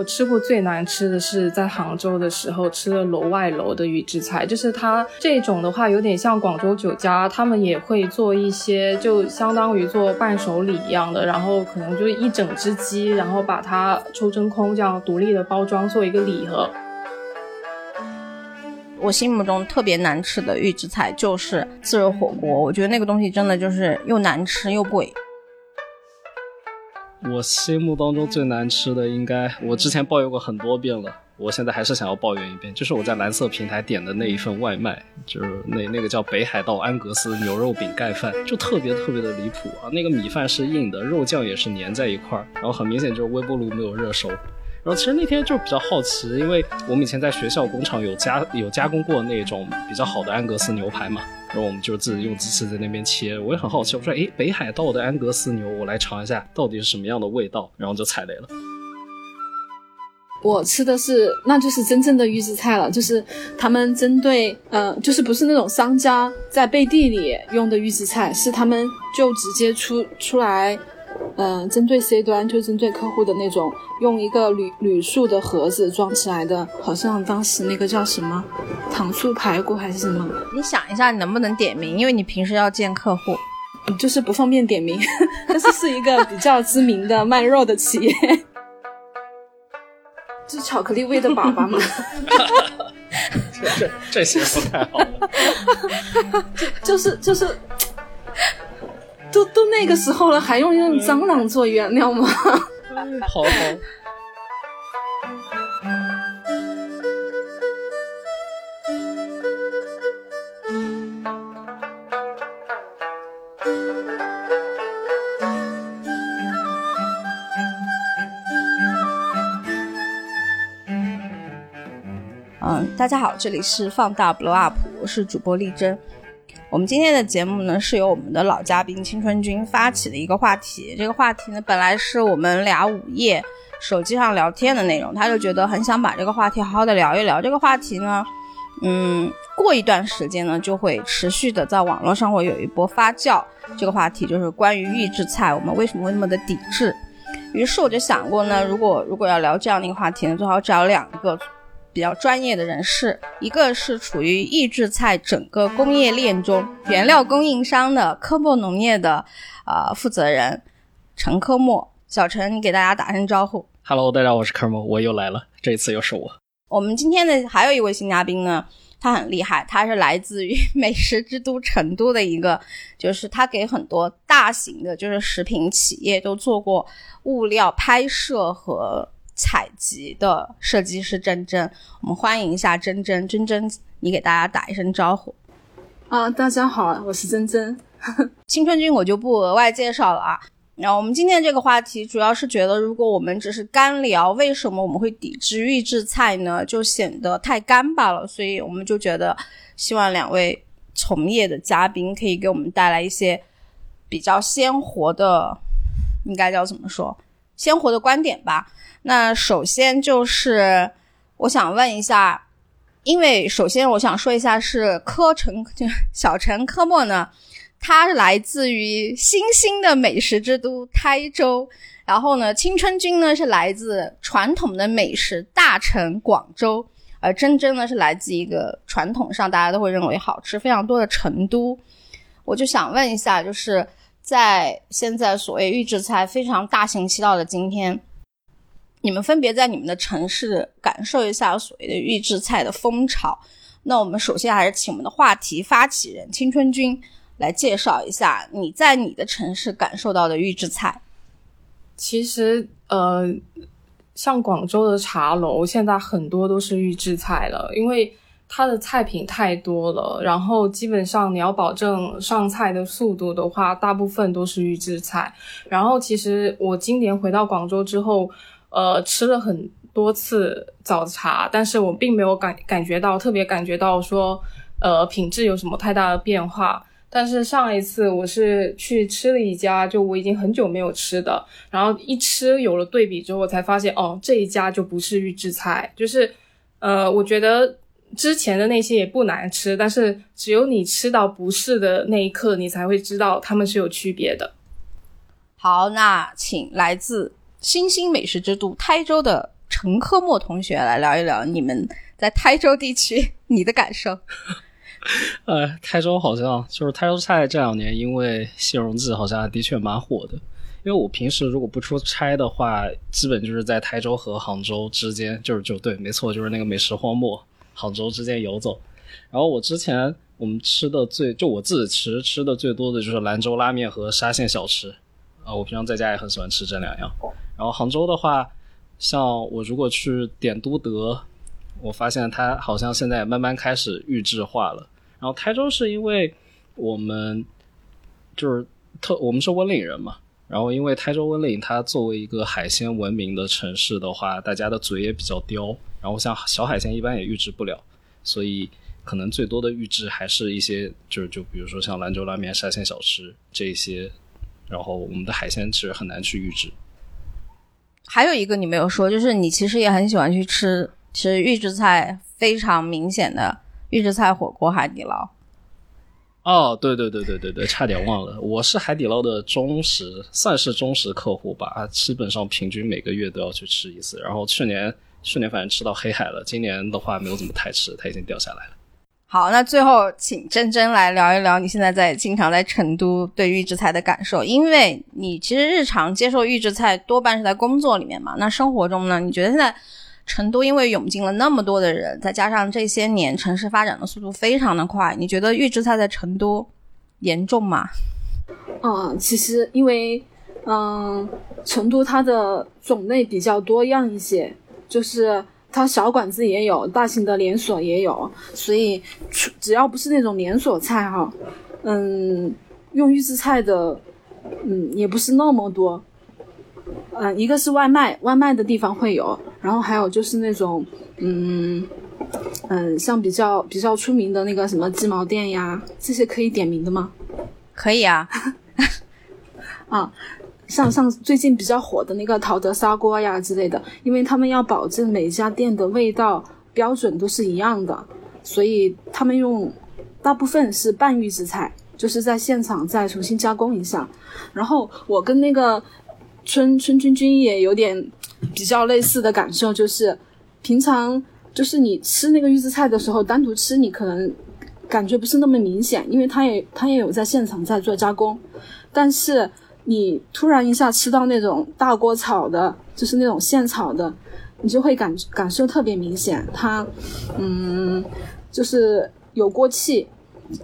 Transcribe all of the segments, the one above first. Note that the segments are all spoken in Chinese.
我吃过最难吃的是在杭州的时候吃的楼外楼的预制菜，就是它这种的话有点像广州酒家，他们也会做一些，就相当于做伴手礼一样的，然后可能就一整只鸡，然后把它抽真空，这样独立的包装做一个礼盒。我心目中特别难吃的预制菜就是自热火锅，我觉得那个东西真的就是又难吃又贵。我心目当中最难吃的，应该我之前抱怨过很多遍了，我现在还是想要抱怨一遍，就是我在蓝色平台点的那一份外卖，就是那那个叫北海道安格斯牛肉饼盖饭，就特别特别的离谱啊！那个米饭是硬的，肉酱也是粘在一块儿，然后很明显就是微波炉没有热熟。然后其实那天就比较好奇，因为我们以前在学校工厂有加有加工过那种比较好的安格斯牛排嘛。然后我们就自己用机器在那边切，我也很好奇，我说，哎，北海道的安格斯牛，我来尝一下到底是什么样的味道，然后就踩雷了。我吃的是，那就是真正的预制菜了，就是他们针对，呃，就是不是那种商家在背地里用的预制菜，是他们就直接出出来。嗯，针对 C 端就针对客户的那种，用一个铝铝塑的盒子装起来的，好像当时那个叫什么糖醋排骨还是什么？你想一下，你能不能点名？因为你平时要见客户，就是不方便点名。但是是一个比较知名的卖肉的企业，是巧克力味的粑粑吗？这这这些不太好。就就是就是。都都那个时候了，还用用蟑螂做原料吗？好好。嗯，大家好，这里是放大 blow up，我是主播丽珍。我们今天的节目呢，是由我们的老嘉宾青春君发起的一个话题。这个话题呢，本来是我们俩午夜手机上聊天的内容，他就觉得很想把这个话题好好的聊一聊。这个话题呢，嗯，过一段时间呢，就会持续的在网络上会有一波发酵。这个话题就是关于预制菜，我们为什么会那么的抵制？于是我就想过呢，如果如果要聊这样的一个话题呢，最好找两个。比较专业的人士，一个是处于预制菜整个工业链中原料供应商的科莫农业的呃负责人陈科莫，小陈，你给大家打声招呼。Hello，大家好，我是科莫，我又来了，这一次又是我。我们今天的还有一位新嘉宾呢，他很厉害，他是来自于美食之都成都的一个，就是他给很多大型的，就是食品企业都做过物料拍摄和。采集的设计师珍珍，我们欢迎一下珍珍。珍珍，你给大家打一声招呼。啊，大家好，我是珍珍。青春君我就不额外介绍了啊。然后我们今天这个话题主要是觉得，如果我们只是干聊为什么我们会抵制预制菜呢，就显得太干巴了。所以我们就觉得，希望两位从业的嘉宾可以给我们带来一些比较鲜活的，应该叫怎么说，鲜活的观点吧。那首先就是我想问一下，因为首先我想说一下是柯陈就小陈科莫呢，他来自于新兴的美食之都台州，然后呢青春君呢是来自传统的美食大城广州，而真真呢是来自一个传统上大家都会认为好吃非常多的成都，我就想问一下，就是在现在所谓预制菜非常大行其道的今天。你们分别在你们的城市感受一下所谓的预制菜的风潮。那我们首先还是请我们的话题发起人青春君来介绍一下你在你的城市感受到的预制菜。其实，呃，像广州的茶楼，现在很多都是预制菜了，因为它的菜品太多了。然后基本上你要保证上菜的速度的话，大部分都是预制菜。然后其实我今年回到广州之后。呃，吃了很多次早茶，但是我并没有感感觉到特别感觉到说，呃，品质有什么太大的变化。但是上一次我是去吃了一家，就我已经很久没有吃的，然后一吃有了对比之后，我才发现哦，这一家就不是预制菜，就是，呃，我觉得之前的那些也不难吃，但是只有你吃到不是的那一刻，你才会知道它们是有区别的。好，那请来自。新兴美食之都台州的陈科莫同学来聊一聊你们在台州地区你的感受。呃，台州好像就是台州菜这两年因为西荣记好像的确蛮火的。因为我平时如果不出差的话，基本就是在台州和杭州之间，就是就对，没错，就是那个美食荒漠，杭州之间游走。然后我之前我们吃的最，就我自己其实吃的最多的就是兰州拉面和沙县小吃。啊，我平常在家也很喜欢吃这两样。然后杭州的话，像我如果去点都德，我发现它好像现在慢慢开始预制化了。然后台州是因为我们就是特，我们是温岭人嘛。然后，因为台州温岭，它作为一个海鲜闻名的城市的话，大家的嘴也比较刁。然后，像小海鲜一般也预制不了，所以可能最多的预制还是一些，就是就比如说像兰州拉面、沙县小吃这一些。然后，我们的海鲜其实很难去预制。还有一个你没有说，就是你其实也很喜欢去吃，其实预制菜非常明显的预制菜火锅海底捞。哦，对对对对对对，差点忘了，我是海底捞的忠实，算是忠实客户吧。基本上平均每个月都要去吃一次。然后去年去年反正吃到黑海了，今年的话没有怎么太吃，它已经掉下来了。好，那最后请珍珍来聊一聊你现在在经常在成都对预制菜的感受，因为你其实日常接受预制菜多半是在工作里面嘛。那生活中呢，你觉得现在？成都因为涌进了那么多的人，再加上这些年城市发展的速度非常的快，你觉得预制菜在成都严重吗？嗯，其实因为嗯，成都它的种类比较多样一些，就是它小馆子也有，大型的连锁也有，所以只要不是那种连锁菜哈，嗯，用预制菜的嗯也不是那么多。嗯，一个是外卖，外卖的地方会有，然后还有就是那种，嗯嗯，像比较比较出名的那个什么鸡毛店呀，这些可以点名的吗？可以啊，啊，像像最近比较火的那个陶德砂锅呀之类的，因为他们要保证每家店的味道标准都是一样的，所以他们用大部分是半预制菜，就是在现场再重新加工一下，然后我跟那个。春春君君也有点比较类似的感受，就是平常就是你吃那个预制菜的时候，单独吃你可能感觉不是那么明显，因为他也他也有在现场在做加工。但是你突然一下吃到那种大锅炒的，就是那种现炒的，你就会感感受特别明显，它嗯就是有锅气。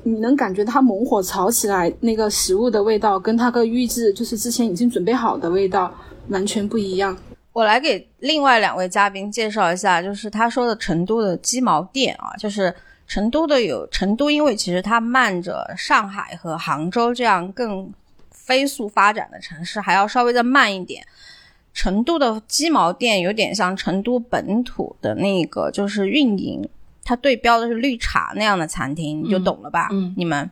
你能感觉它猛火炒起来那个食物的味道，跟它个预制就是之前已经准备好的味道完全不一样。我来给另外两位嘉宾介绍一下，就是他说的成都的鸡毛店啊，就是成都的有成都，因为其实它慢着上海和杭州这样更飞速发展的城市还要稍微再慢一点。成都的鸡毛店有点像成都本土的那个，就是运营。它对标的是绿茶那样的餐厅，你就懂了吧？嗯，你们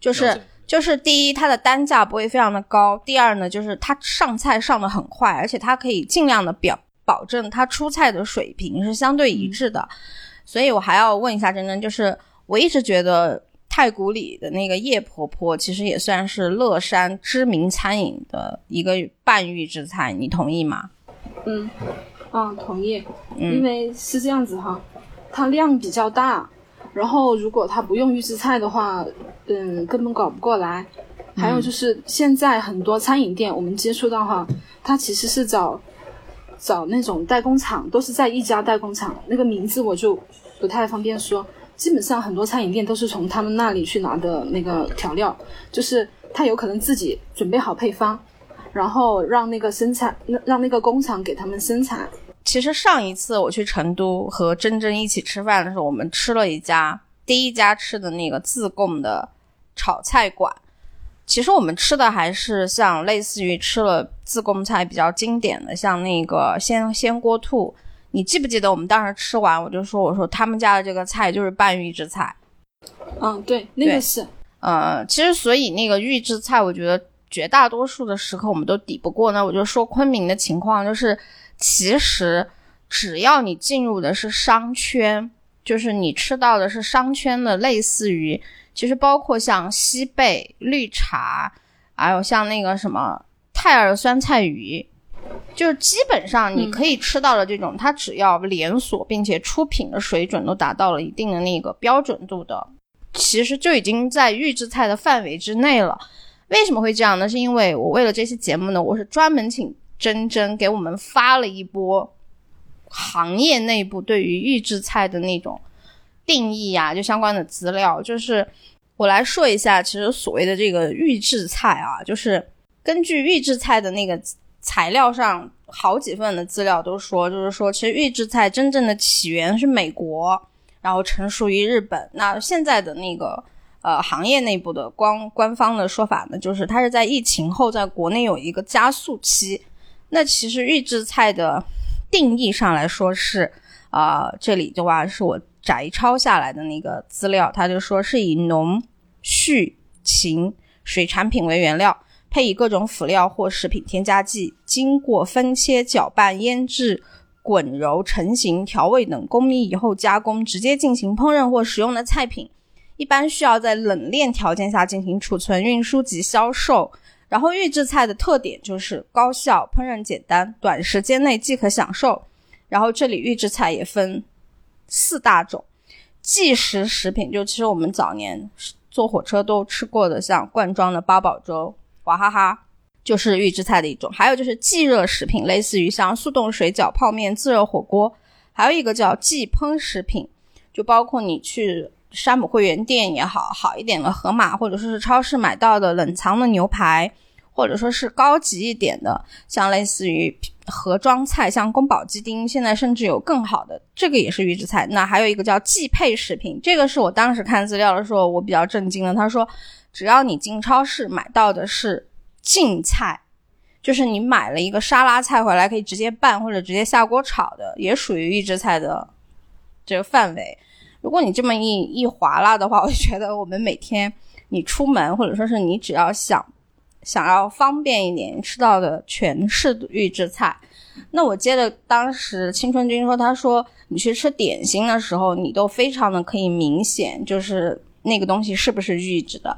就是就是第一，它的单价不会非常的高；第二呢，就是它上菜上的很快，而且它可以尽量的表保证它出菜的水平是相对一致的。所以我还要问一下珍珍，就是我一直觉得太古里的那个叶婆婆其实也算是乐山知名餐饮的一个半预制菜，你同意吗？嗯，啊，同意。因为是这样子哈。它量比较大，然后如果它不用预制菜的话，嗯，根本搞不过来。还有就是现在很多餐饮店，我们接触到哈，它其实是找找那种代工厂，都是在一家代工厂，那个名字我就不太方便说。基本上很多餐饮店都是从他们那里去拿的那个调料，就是他有可能自己准备好配方，然后让那个生产，让那个工厂给他们生产。其实上一次我去成都和珍珍一起吃饭的时候，我们吃了一家第一家吃的那个自贡的炒菜馆。其实我们吃的还是像类似于吃了自贡菜比较经典的，像那个鲜鲜锅兔。你记不记得我们当时吃完，我就说我说他们家的这个菜就是半预制菜。嗯，对，那个是。呃，其实所以那个预制菜，我觉得绝大多数的时刻我们都抵不过。那我就说昆明的情况就是。其实，只要你进入的是商圈，就是你吃到的是商圈的，类似于，其实包括像西贝绿茶，还有像那个什么泰尔酸菜鱼，就是基本上你可以吃到的这种，它只要连锁并且出品的水准都达到了一定的那个标准度的，其实就已经在预制菜的范围之内了。为什么会这样呢？是因为我为了这期节目呢，我是专门请珍珍给我们发了一波行业内部对于预制菜的那种定义呀，就相关的资料。就是我来说一下，其实所谓的这个预制菜啊，就是根据预制菜的那个材料上好几份的资料都说，就是说其实预制菜真正的起源是美国，然后成熟于日本。那现在的那个。呃，行业内部的官官方的说法呢，就是它是在疫情后，在国内有一个加速期。那其实预制菜的定义上来说是，啊，这里的话是我摘抄下来的那个资料，它就说是以农、畜、禽、水产品为原料，配以各种辅料或食品添加剂，经过分切、搅拌、腌制、滚揉成型、调味等工艺以后加工，直接进行烹饪或食用的菜品。一般需要在冷链条件下进行储存、运输及销售。然后预制菜的特点就是高效、烹饪简单、短时间内即可享受。然后这里预制菜也分四大种：即食食品，就其实我们早年坐火车都吃过的，像罐装的八宝粥、娃哈哈，就是预制菜的一种。还有就是即热食品，类似于像速冻水饺、泡面、自热火锅。还有一个叫即烹食品，就包括你去。山姆会员店也好好一点的盒马，或者说是超市买到的冷藏的牛排，或者说是高级一点的，像类似于盒装菜，像宫保鸡丁，现在甚至有更好的，这个也是预制菜。那还有一个叫即配食品，这个是我当时看资料的时候我比较震惊的。他说，只要你进超市买到的是净菜，就是你买了一个沙拉菜回来可以直接拌或者直接下锅炒的，也属于预制菜的这个范围。如果你这么一一划拉的话，我就觉得我们每天你出门，或者说是你只要想想要方便一点吃到的全是预制菜。那我接着当时青春君说，他说你去吃点心的时候，你都非常的可以明显，就是那个东西是不是预制的。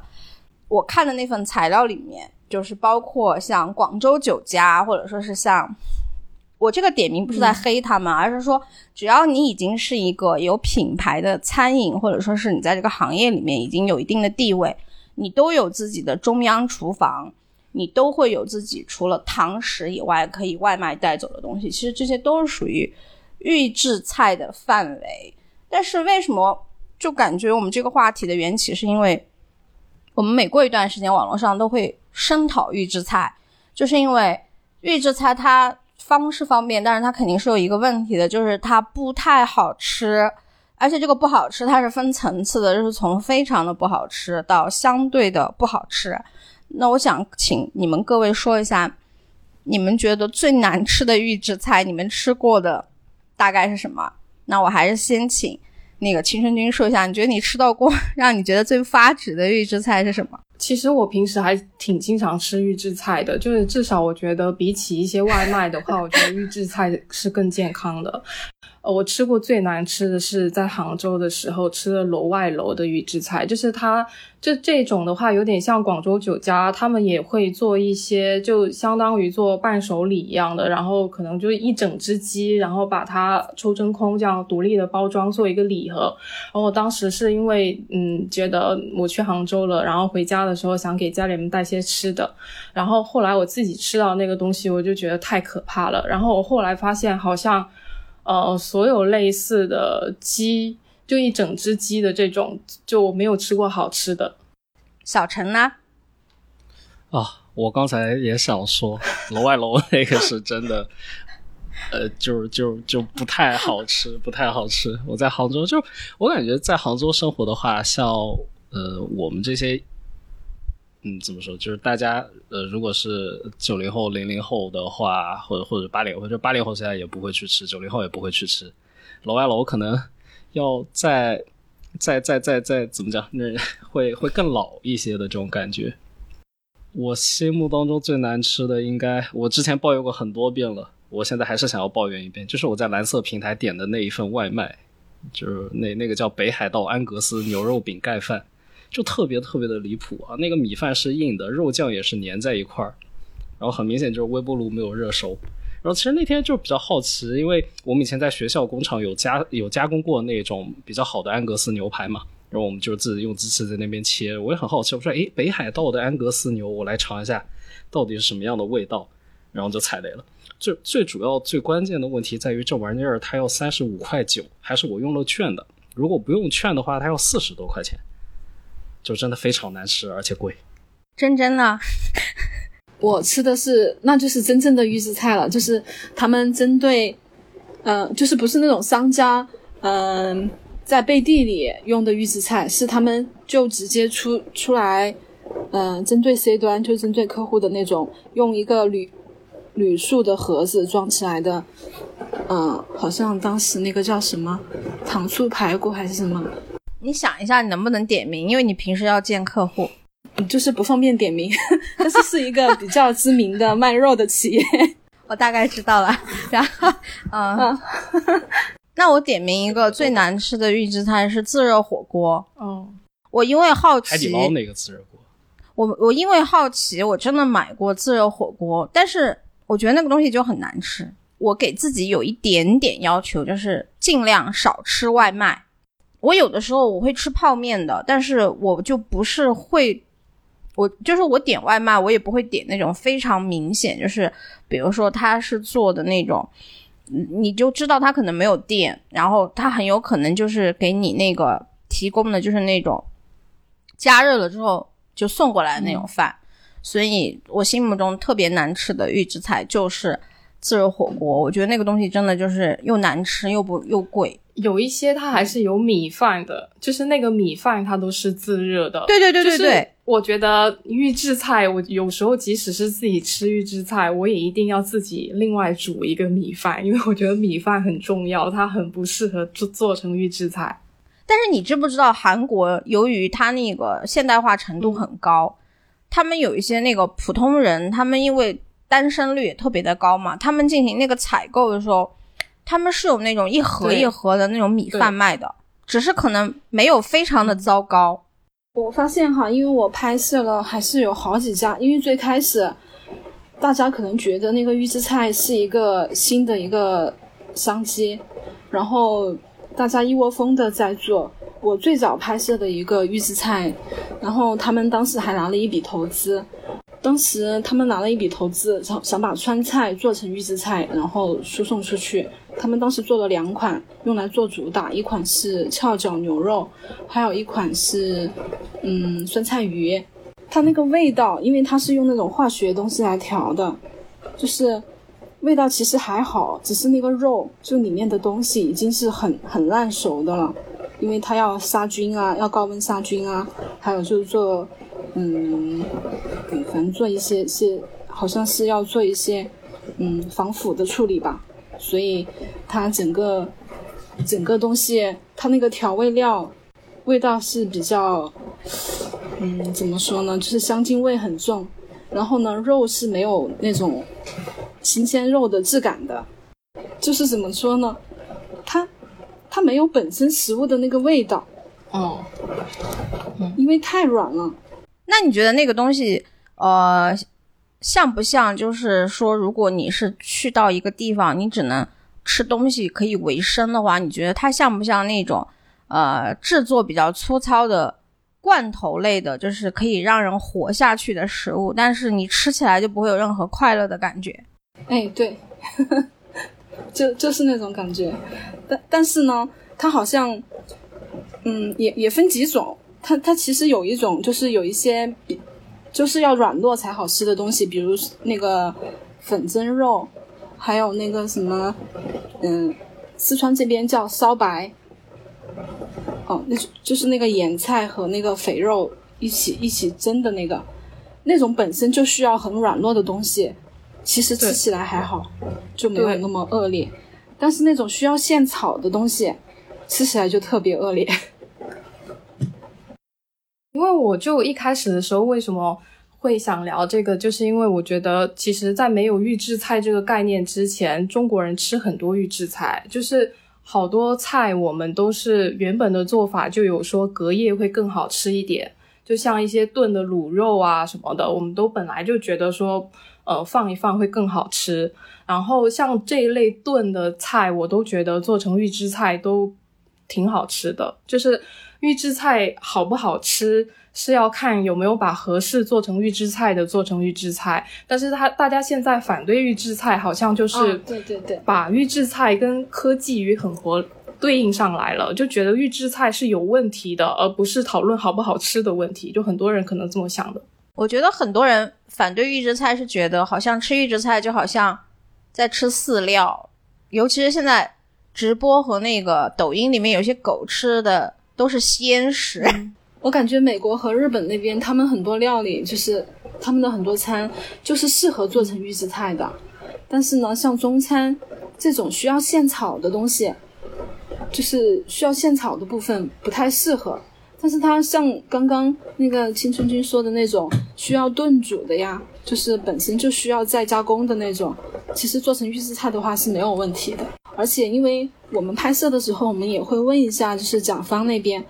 我看的那份材料里面，就是包括像广州酒家，或者说是像。我这个点名不是在黑他们，而是说，只要你已经是一个有品牌的餐饮，或者说是你在这个行业里面已经有一定的地位，你都有自己的中央厨房，你都会有自己除了堂食以外可以外卖带走的东西。其实这些都是属于预制菜的范围。但是为什么就感觉我们这个话题的缘起是因为我们每过一段时间网络上都会声讨预制菜，就是因为预制菜它。方式方便，但是它肯定是有一个问题的，就是它不太好吃，而且这个不好吃它是分层次的，就是从非常的不好吃到相对的不好吃。那我想请你们各位说一下，你们觉得最难吃的预制菜，你们吃过的大概是什么？那我还是先请那个青春君说一下，你觉得你吃到过 让你觉得最发指的预制菜是什么？其实我平时还挺经常吃预制菜的，就是至少我觉得比起一些外卖的话，我觉得预制菜是更健康的。呃，我吃过最难吃的是在杭州的时候吃的楼外楼的预制菜，就是它就这种的话，有点像广州酒家，他们也会做一些，就相当于做伴手礼一样的，然后可能就一整只鸡，然后把它抽真空，这样独立的包装做一个礼盒。然后我当时是因为嗯觉得我去杭州了，然后回家的时候想给家里面带些吃的，然后后来我自己吃到那个东西，我就觉得太可怕了。然后我后来发现好像。呃，所有类似的鸡，就一整只鸡的这种，就我没有吃过好吃的。小陈呢？啊，我刚才也想说，楼外楼那个是真的，呃，就就就不太好吃，不太好吃。我在杭州，就我感觉在杭州生活的话，像呃我们这些。嗯，怎么说？就是大家，呃，如果是九零后、零零后的话，或者或者八零后，就八零后现在也不会去吃，九零后也不会去吃。楼外楼可能要再、再、再、再、再怎么讲，那 会会更老一些的这种感觉。我心目当中最难吃的，应该我之前抱怨过很多遍了，我现在还是想要抱怨一遍，就是我在蓝色平台点的那一份外卖，就是那那个叫北海道安格斯牛肉饼盖饭。就特别特别的离谱啊！那个米饭是硬的，肉酱也是粘在一块儿，然后很明显就是微波炉没有热熟。然后其实那天就比较好奇，因为我们以前在学校工厂有加有加工过那种比较好的安格斯牛排嘛，然后我们就自己用机器在那边切。我也很好奇，我说诶，北海道的安格斯牛，我来尝一下到底是什么样的味道，然后就踩雷了。最最主要最关键的问题在于这玩意儿它要三十五块九，还是我用了券的。如果不用券的话，它要四十多块钱，就真的非常难吃，而且贵。真真呢？我吃的是，那就是真正的预制菜了，就是他们针对，呃，就是不是那种商家，嗯，在背地里用的预制菜，是他们就直接出出来，嗯，针对 C 端，就针对客户的那种，用一个铝铝塑的盒子装起来的，嗯，好像当时那个叫什么糖醋排骨还是什么？你想一下，你能不能点名？因为你平时要见客户。就是不方便点名，但是是一个比较知名的卖肉的企业，我大概知道了。然后，嗯，那我点名一个最难吃的预制菜是自热火锅。嗯，我因为好奇，海底捞那个自热锅，我我因为好奇，我真的买过自热火锅，但是我觉得那个东西就很难吃。我给自己有一点点要求，就是尽量少吃外卖。我有的时候我会吃泡面的，但是我就不是会。我就是我点外卖，我也不会点那种非常明显，就是比如说他是做的那种，你就知道他可能没有电，然后他很有可能就是给你那个提供的就是那种加热了之后就送过来的那种饭，所以我心目中特别难吃的预制菜就是自热火锅，我觉得那个东西真的就是又难吃又不又贵。有一些它还是有米饭的，就是那个米饭它都是自热的。对对对对对，我觉得预制菜，我有时候即使是自己吃预制菜，我也一定要自己另外煮一个米饭，因为我觉得米饭很重要，它很不适合做做成预制菜。但是你知不知道，韩国由于它那个现代化程度很高，他们有一些那个普通人，他们因为单身率也特别的高嘛，他们进行那个采购的时候。他们是有那种一盒一盒的那种米饭卖的，只是可能没有非常的糟糕。我发现哈，因为我拍摄了，还是有好几家。因为最开始大家可能觉得那个预制菜是一个新的一个商机，然后大家一窝蜂的在做。我最早拍摄的一个预制菜，然后他们当时还拿了一笔投资。当时他们拿了一笔投资，想想把川菜做成预制菜，然后输送出去。他们当时做了两款，用来做主打，一款是翘脚牛肉，还有一款是嗯酸菜鱼。它那个味道，因为它是用那种化学东西来调的，就是味道其实还好，只是那个肉就里面的东西已经是很很烂熟的了，因为它要杀菌啊，要高温杀菌啊，还有就是做嗯，反正做一些些，好像是要做一些嗯防腐的处理吧。所以它整个整个东西，它那个调味料味道是比较，嗯，怎么说呢？就是香精味很重。然后呢，肉是没有那种新鲜肉的质感的，就是怎么说呢？它它没有本身食物的那个味道。哦，因为太软了。那你觉得那个东西，呃？像不像？就是说，如果你是去到一个地方，你只能吃东西可以维生的话，你觉得它像不像那种呃制作比较粗糙的罐头类的，就是可以让人活下去的食物？但是你吃起来就不会有任何快乐的感觉。哎，对，就就是那种感觉。但但是呢，它好像嗯也也分几种。它它其实有一种就是有一些比。就是要软糯才好吃的东西，比如那个粉蒸肉，还有那个什么，嗯，四川这边叫烧白，哦，那就是那个盐菜和那个肥肉一起一起蒸的那个，那种本身就需要很软糯的东西，其实吃起来还好，就没有那么恶劣。但是那种需要现炒的东西，吃起来就特别恶劣。因为我就一开始的时候为什么会想聊这个，就是因为我觉得其实，在没有预制菜这个概念之前，中国人吃很多预制菜，就是好多菜我们都是原本的做法就有说隔夜会更好吃一点，就像一些炖的卤肉啊什么的，我们都本来就觉得说，呃放一放会更好吃。然后像这一类炖的菜，我都觉得做成预制菜都挺好吃的。就是预制菜好不好吃？是要看有没有把合适做成预制菜的做成预制菜，但是他大家现在反对预制菜，好像就是对对对，把预制菜跟科技与狠活对应上来了，就觉得预制菜是有问题的，而不是讨论好不好吃的问题。就很多人可能这么想的。我觉得很多人反对预制菜是觉得好像吃预制菜就好像在吃饲料，尤其是现在直播和那个抖音里面有些狗吃的都是鲜食。我感觉美国和日本那边，他们很多料理就是他们的很多餐就是适合做成预制菜的，但是呢，像中餐这种需要现炒的东西，就是需要现炒的部分不太适合。但是它像刚刚那个青春君说的那种需要炖煮的呀，就是本身就需要再加工的那种，其实做成预制菜的话是没有问题的。而且因为我们拍摄的时候，我们也会问一下，就是甲方那边，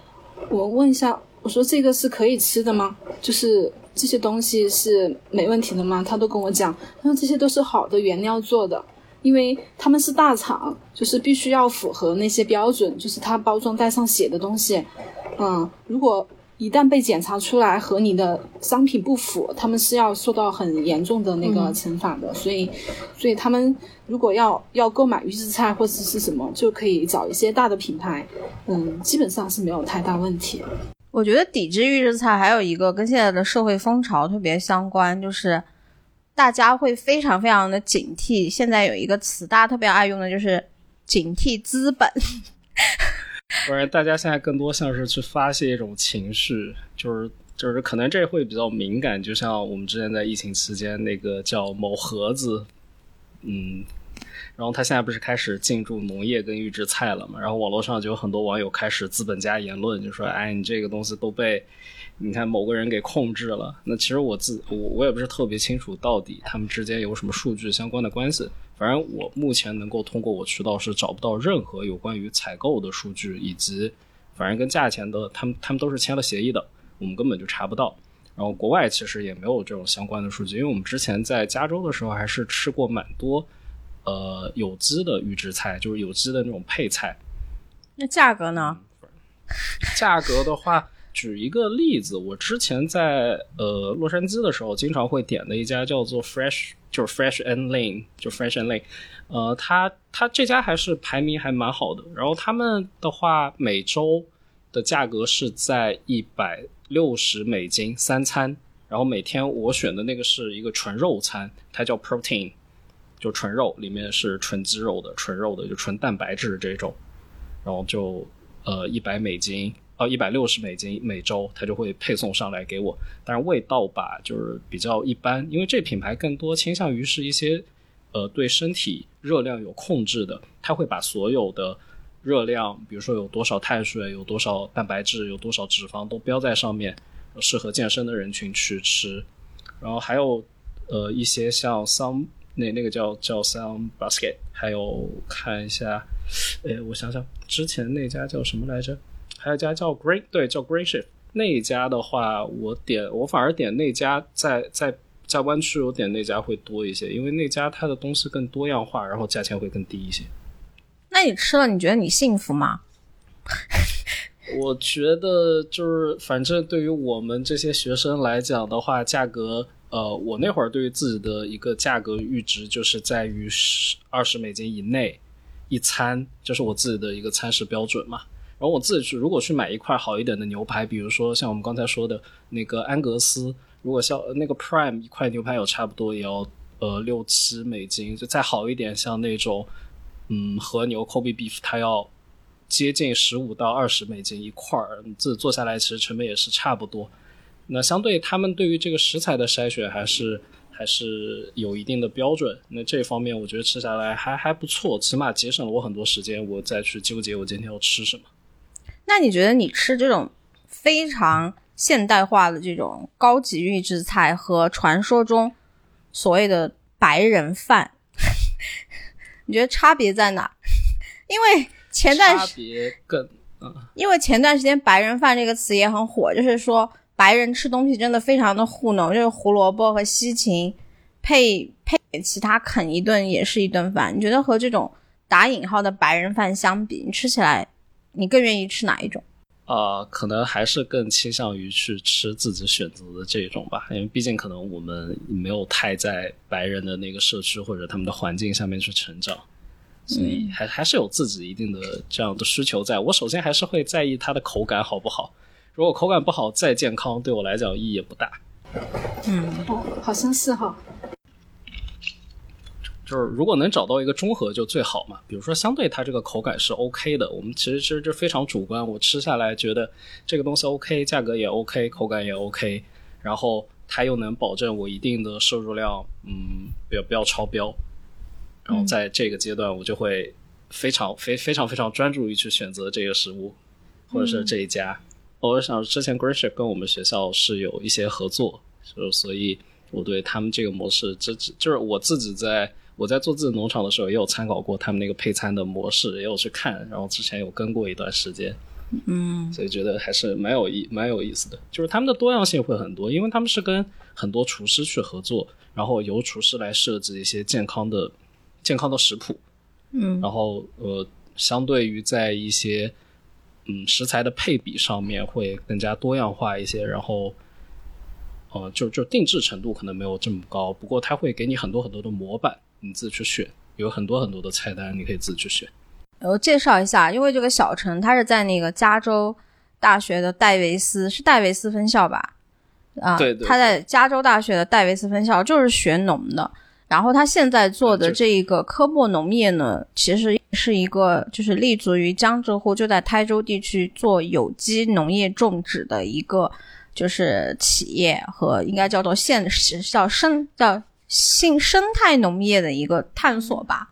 我问一下。我说这个是可以吃的吗？就是这些东西是没问题的吗？他都跟我讲，他说这些都是好的原料做的，因为他们是大厂，就是必须要符合那些标准，就是它包装袋上写的东西，嗯，如果一旦被检查出来和你的商品不符，他们是要受到很严重的那个惩罚的。所以，所以他们如果要要购买预制菜或者是什么，就可以找一些大的品牌，嗯，基本上是没有太大问题。我觉得抵制预制菜还有一个跟现在的社会风潮特别相关，就是大家会非常非常的警惕。现在有一个词大家特别爱用的就是警惕资本。不然，大家现在更多像是去发泄一种情绪，就是就是可能这会比较敏感，就像我们之前在疫情期间那个叫某盒子，嗯。然后他现在不是开始进驻农业跟预制菜了嘛？然后网络上就有很多网友开始资本家言论，就说：“哎，你这个东西都被你看某个人给控制了。”那其实我自我我也不是特别清楚到底他们之间有什么数据相关的关系。反正我目前能够通过我渠道是找不到任何有关于采购的数据，以及反正跟价钱的，他们他们都是签了协议的，我们根本就查不到。然后国外其实也没有这种相关的数据，因为我们之前在加州的时候还是吃过蛮多。呃，有机的预制菜就是有机的那种配菜，那价格呢？价格的话，举一个例子，我之前在呃洛杉矶的时候，经常会点的一家叫做 Fresh，就是 Fresh and Lean，就 Fresh and Lean，呃，它它这家还是排名还蛮好的。然后他们的话，每周的价格是在一百六十美金三餐，然后每天我选的那个是一个纯肉餐，它叫 Protein。就纯肉，里面是纯鸡肉的，纯肉的就纯蛋白质这种，然后就呃一百美金，哦一百六十美金每周，它就会配送上来给我。但是味道吧，就是比较一般，因为这品牌更多倾向于是一些呃对身体热量有控制的，它会把所有的热量，比如说有多少碳水、有多少蛋白质、有多少脂肪都标在上面，适合健身的人群去吃。然后还有呃一些像桑。那那个叫叫 Some Basket，还有看一下，哎，我想想，之前那家叫什么来着？还有一家叫 Great，对，叫 Great Shift。那一家的话，我点我反而点那家，在在在湾区，我点那家会多一些，因为那家它的东西更多样化，然后价钱会更低一些。那你吃了，你觉得你幸福吗？我觉得就是，反正对于我们这些学生来讲的话，价格。呃，我那会儿对于自己的一个价格阈值就是在于十二十美金以内一餐，就是我自己的一个餐食标准嘛。然后我自己去如果去买一块好一点的牛排，比如说像我们刚才说的那个安格斯，如果像那个 Prime 一块牛排有差不多也要呃六七美金，就再好一点，像那种嗯和牛 Kobe Beef，它要接近十五到二十美金一块儿，自己做下来其实成本也是差不多。那相对他们对于这个食材的筛选还是还是有一定的标准。那这方面我觉得吃下来还还不错，起码节省了我很多时间，我再去纠结我今天要吃什么。那你觉得你吃这种非常现代化的这种高级预制菜和传说中所谓的白人饭，你觉得差别在哪？因为前段差别更嗯，因为前段时间“白人饭”这个词也很火，就是说。白人吃东西真的非常的糊弄，就是胡萝卜和西芹配配其他啃一顿也是一顿饭。你觉得和这种打引号的白人饭相比，你吃起来你更愿意吃哪一种？呃，可能还是更倾向于去吃自己选择的这种吧，因为毕竟可能我们没有太在白人的那个社区或者他们的环境下面去成长，所以还还是有自己一定的这样的需求在。我首先还是会在意它的口感好不好，如果口感不好，再健康对我来讲意义也不大。嗯，哦，好像是哈。就是如果能找到一个中和就最好嘛。比如说，相对它这个口感是 OK 的，我们其实其实这非常主观。我吃下来觉得这个东西 OK，价格也 OK，口感也 OK，然后它又能保证我一定的摄入量，嗯，不要不要超标。然后在这个阶段，我就会非常非非常非常专注于去选择这个食物，或者是这一家。我想之前 Greenship 跟我们学校是有一些合作，就所以我对他们这个模式，这这就是我自己在。我在做自己农场的时候，也有参考过他们那个配餐的模式，也有去看，然后之前有跟过一段时间，嗯，所以觉得还是蛮有意蛮有意思的。就是他们的多样性会很多，因为他们是跟很多厨师去合作，然后由厨师来设置一些健康的健康的食谱，嗯，然后呃，相对于在一些嗯食材的配比上面会更加多样化一些，然后。呃，就就定制程度可能没有这么高，不过它会给你很多很多的模板，你自己去选，有很多很多的菜单，你可以自己去选。我介绍一下，因为这个小陈他是在那个加州大学的戴维斯，是戴维斯分校吧？啊，对对。他在加州大学的戴维斯分校就是学农的，然后他现在做的这一个科莫农业呢，其实是一个就是立足于江浙沪，就在台州地区做有机农业种植的一个。就是企业和应该叫做现叫生叫新生态农业的一个探索吧。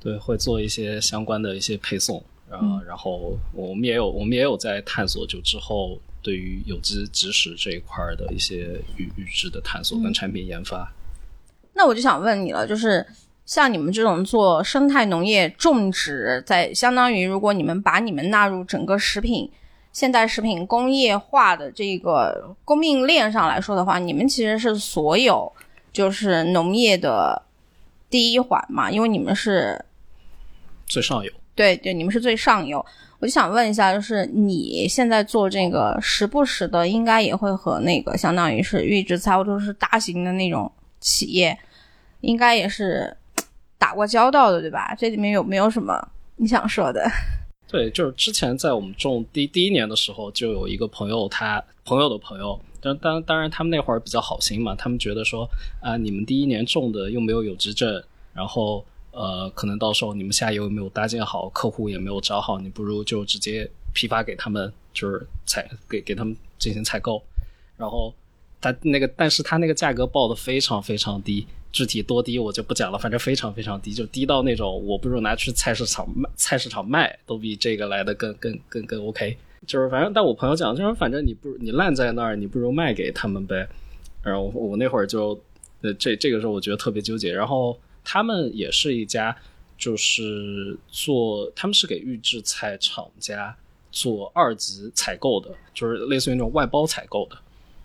对，会做一些相关的一些配送，然后然后我们也有我们也有在探索，就之后对于有机植食这一块的一些预预制的探索跟产品研发。那我就想问你了，就是像你们这种做生态农业种植，在相当于如果你们把你们纳入整个食品。现代食品工业化的这个供应链上来说的话，你们其实是所有就是农业的第一环嘛，因为你们是最上游。对对，你们是最上游。我就想问一下，就是你现在做这个，时不时的应该也会和那个相当于是预制菜或者是大型的那种企业，应该也是 打过交道的，对吧？这里面有没有什么你想说的？对，就是之前在我们种第第一年的时候，就有一个朋友，他朋友的朋友，当当当然他们那会儿比较好心嘛，他们觉得说啊，你们第一年种的又没有有机证，然后呃，可能到时候你们下游没有搭建好，客户也没有找好，你不如就直接批发给他们，就是采给给他们进行采购，然后他那个，但是他那个价格报的非常非常低。具体多低我就不讲了，反正非常非常低，就低到那种我不如拿去菜市场卖，菜市场卖都比这个来的更更更更 OK。就是反正，但我朋友讲，就是反正你不你烂在那儿，你不如卖给他们呗。然后我我那会儿就，呃，这这个时候我觉得特别纠结。然后他们也是一家，就是做他们是给预制菜厂家做二级采购的，就是类似于那种外包采购的。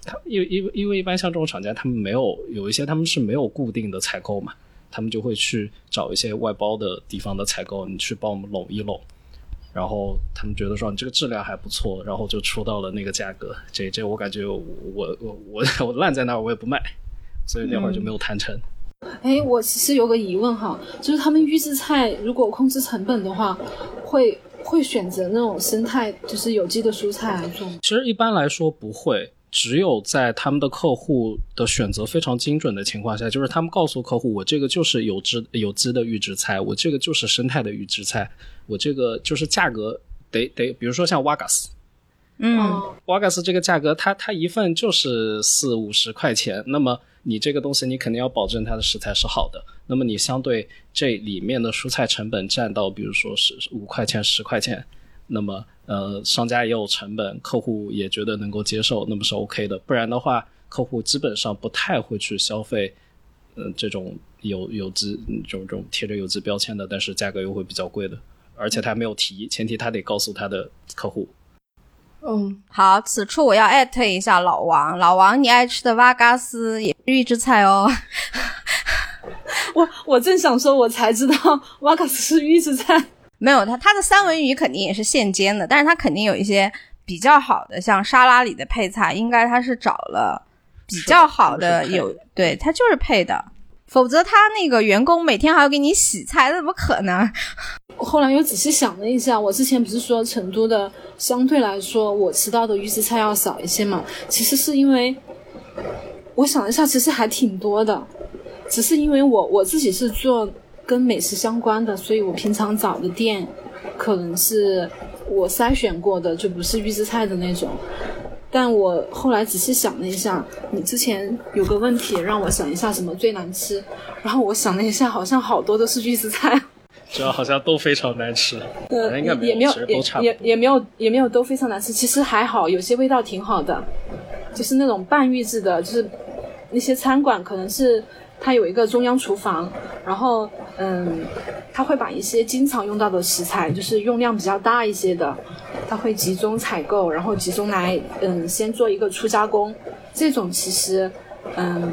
他因为因为因为一般像这种厂家，他们没有有一些他们是没有固定的采购嘛，他们就会去找一些外包的地方的采购，你去帮我们拢一拢，然后他们觉得说你这个质量还不错，然后就出到了那个价格。这这我感觉我我我 我烂在那儿我也不卖，所以那会儿就没有谈成。哎，我其实有个疑问哈，就是他们预制菜如果控制成本的话，会会选择那种生态就是有机的蔬菜来做吗？其实一般来说不会。只有在他们的客户的选择非常精准的情况下，就是他们告诉客户，我这个就是有机有机的预制菜，我这个就是生态的预制菜，我这个就是价格得得，比如说像瓦嘎斯，嗯，瓦嘎斯这个价格，它它一份就是四五十块钱，那么你这个东西你肯定要保证它的食材是好的，那么你相对这里面的蔬菜成本占到，比如说是五块钱十块钱。那么，呃，商家也有成本，客户也觉得能够接受，那么是 OK 的。不然的话，客户基本上不太会去消费，嗯，这种有有机这种这种贴着有机标签的，但是价格又会比较贵的，而且他没有提，前提他得告诉他的客户。嗯，好，此处我要艾特一下老王，老王，你爱吃的瓦嘎斯也是预制菜哦。我我正想说，我才知道 瓦嘎斯是预制菜。没有，它它的三文鱼肯定也是现煎的，但是它肯定有一些比较好的，像沙拉里的配菜，应该它是找了比较好的，有对，它就是配的，否则他那个员工每天还要给你洗菜，那怎么可能？我后来又仔细想了一下，我之前不是说成都的相对来说我吃到的预制菜要少一些嘛？其实是因为我想了一下，其实还挺多的，只是因为我我自己是做。跟美食相关的，所以我平常找的店，可能是我筛选过的，就不是预制菜的那种。但我后来仔细想了一下，你之前有个问题让我想一下什么最难吃，然后我想了一下，好像好多都是预制菜，主要好像都非常难吃。呃，应该也没有，也也也没有也没有都非常难吃，其实还好，有些味道挺好的，就是那种半预制的，就是那些餐馆可能是。它有一个中央厨房，然后嗯，他会把一些经常用到的食材，就是用量比较大一些的，他会集中采购，然后集中来嗯，先做一个初加工。这种其实嗯，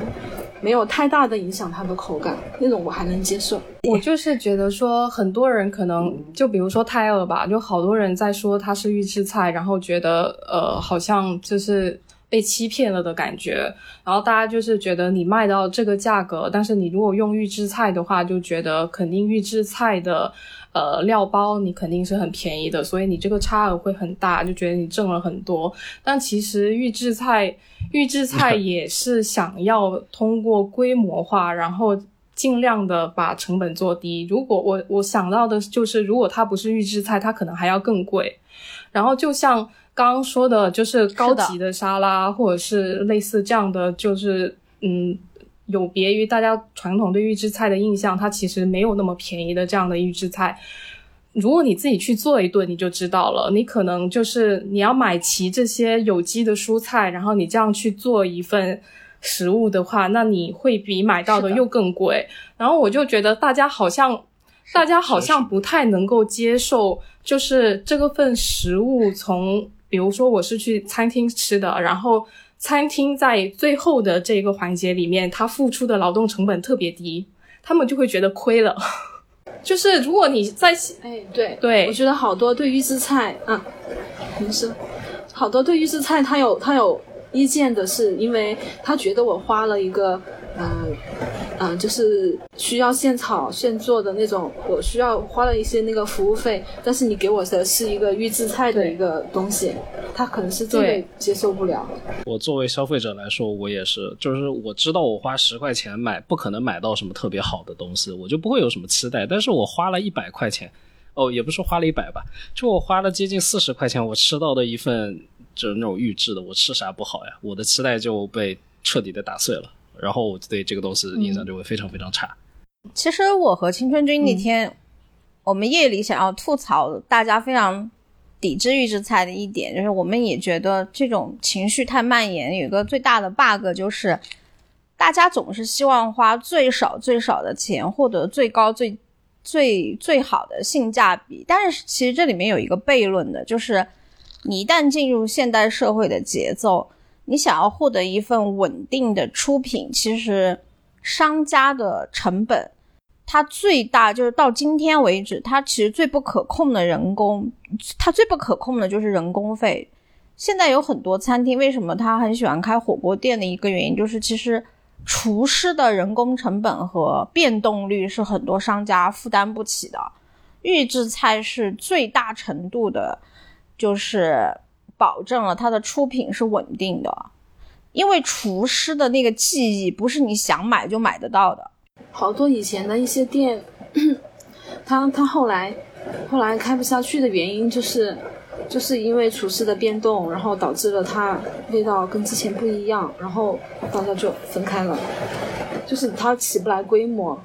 没有太大的影响它的口感，那种我还能接受。我就是觉得说，很多人可能就比如说泰尔吧，就好多人在说它是预制菜，然后觉得呃，好像就是。被欺骗了的感觉，然后大家就是觉得你卖到这个价格，但是你如果用预制菜的话，就觉得肯定预制菜的呃料包你肯定是很便宜的，所以你这个差额会很大，就觉得你挣了很多。但其实预制菜预制菜 也是想要通过规模化，然后尽量的把成本做低。如果我我想到的就是，如果它不是预制菜，它可能还要更贵。然后就像。刚刚说的就是高级的沙拉，或者是类似这样的，就是嗯，有别于大家传统对预制菜的印象，它其实没有那么便宜的这样的预制菜。如果你自己去做一顿，你就知道了。你可能就是你要买齐这些有机的蔬菜，然后你这样去做一份食物的话，那你会比买到的又更贵。然后我就觉得大家好像，大家好像不太能够接受，就是这个份食物从。比如说我是去餐厅吃的，然后餐厅在最后的这个环节里面，他付出的劳动成本特别低，他们就会觉得亏了。就是如果你在哎对对，我觉得好多对预制菜，啊，没事，好多对预制菜他有他有意见的是，因为他觉得我花了一个。嗯嗯，就是需要现炒现做的那种，我需要花了一些那个服务费，但是你给我的是一个预制菜的一个东西，他可能是这个接受不了。我作为消费者来说，我也是，就是我知道我花十块钱买不可能买到什么特别好的东西，我就不会有什么期待。但是我花了一百块钱，哦，也不是花了一百吧，就我花了接近四十块钱，我吃到的一份就是那种预制的，我吃啥不好呀？我的期待就被彻底的打碎了。然后我对这个东西印象就会非常非常差。其实我和青春君那天，我们夜里想要吐槽大家非常抵制预制菜的一点，就是我们也觉得这种情绪太蔓延。有一个最大的 bug 就是，大家总是希望花最少最少的钱，获得最高最最最好的性价比。但是其实这里面有一个悖论的，就是你一旦进入现代社会的节奏。你想要获得一份稳定的出品，其实商家的成本，它最大就是到今天为止，它其实最不可控的人工，它最不可控的就是人工费。现在有很多餐厅，为什么他很喜欢开火锅店的一个原因，就是其实厨师的人工成本和变动率是很多商家负担不起的。预制菜是最大程度的，就是。保证了它的出品是稳定的，因为厨师的那个技艺不是你想买就买得到的。好多以前的一些店，他他后来后来开不下去的原因就是，就是因为厨师的变动，然后导致了它味道跟之前不一样，然后大家就分开了，就是它起不来规模。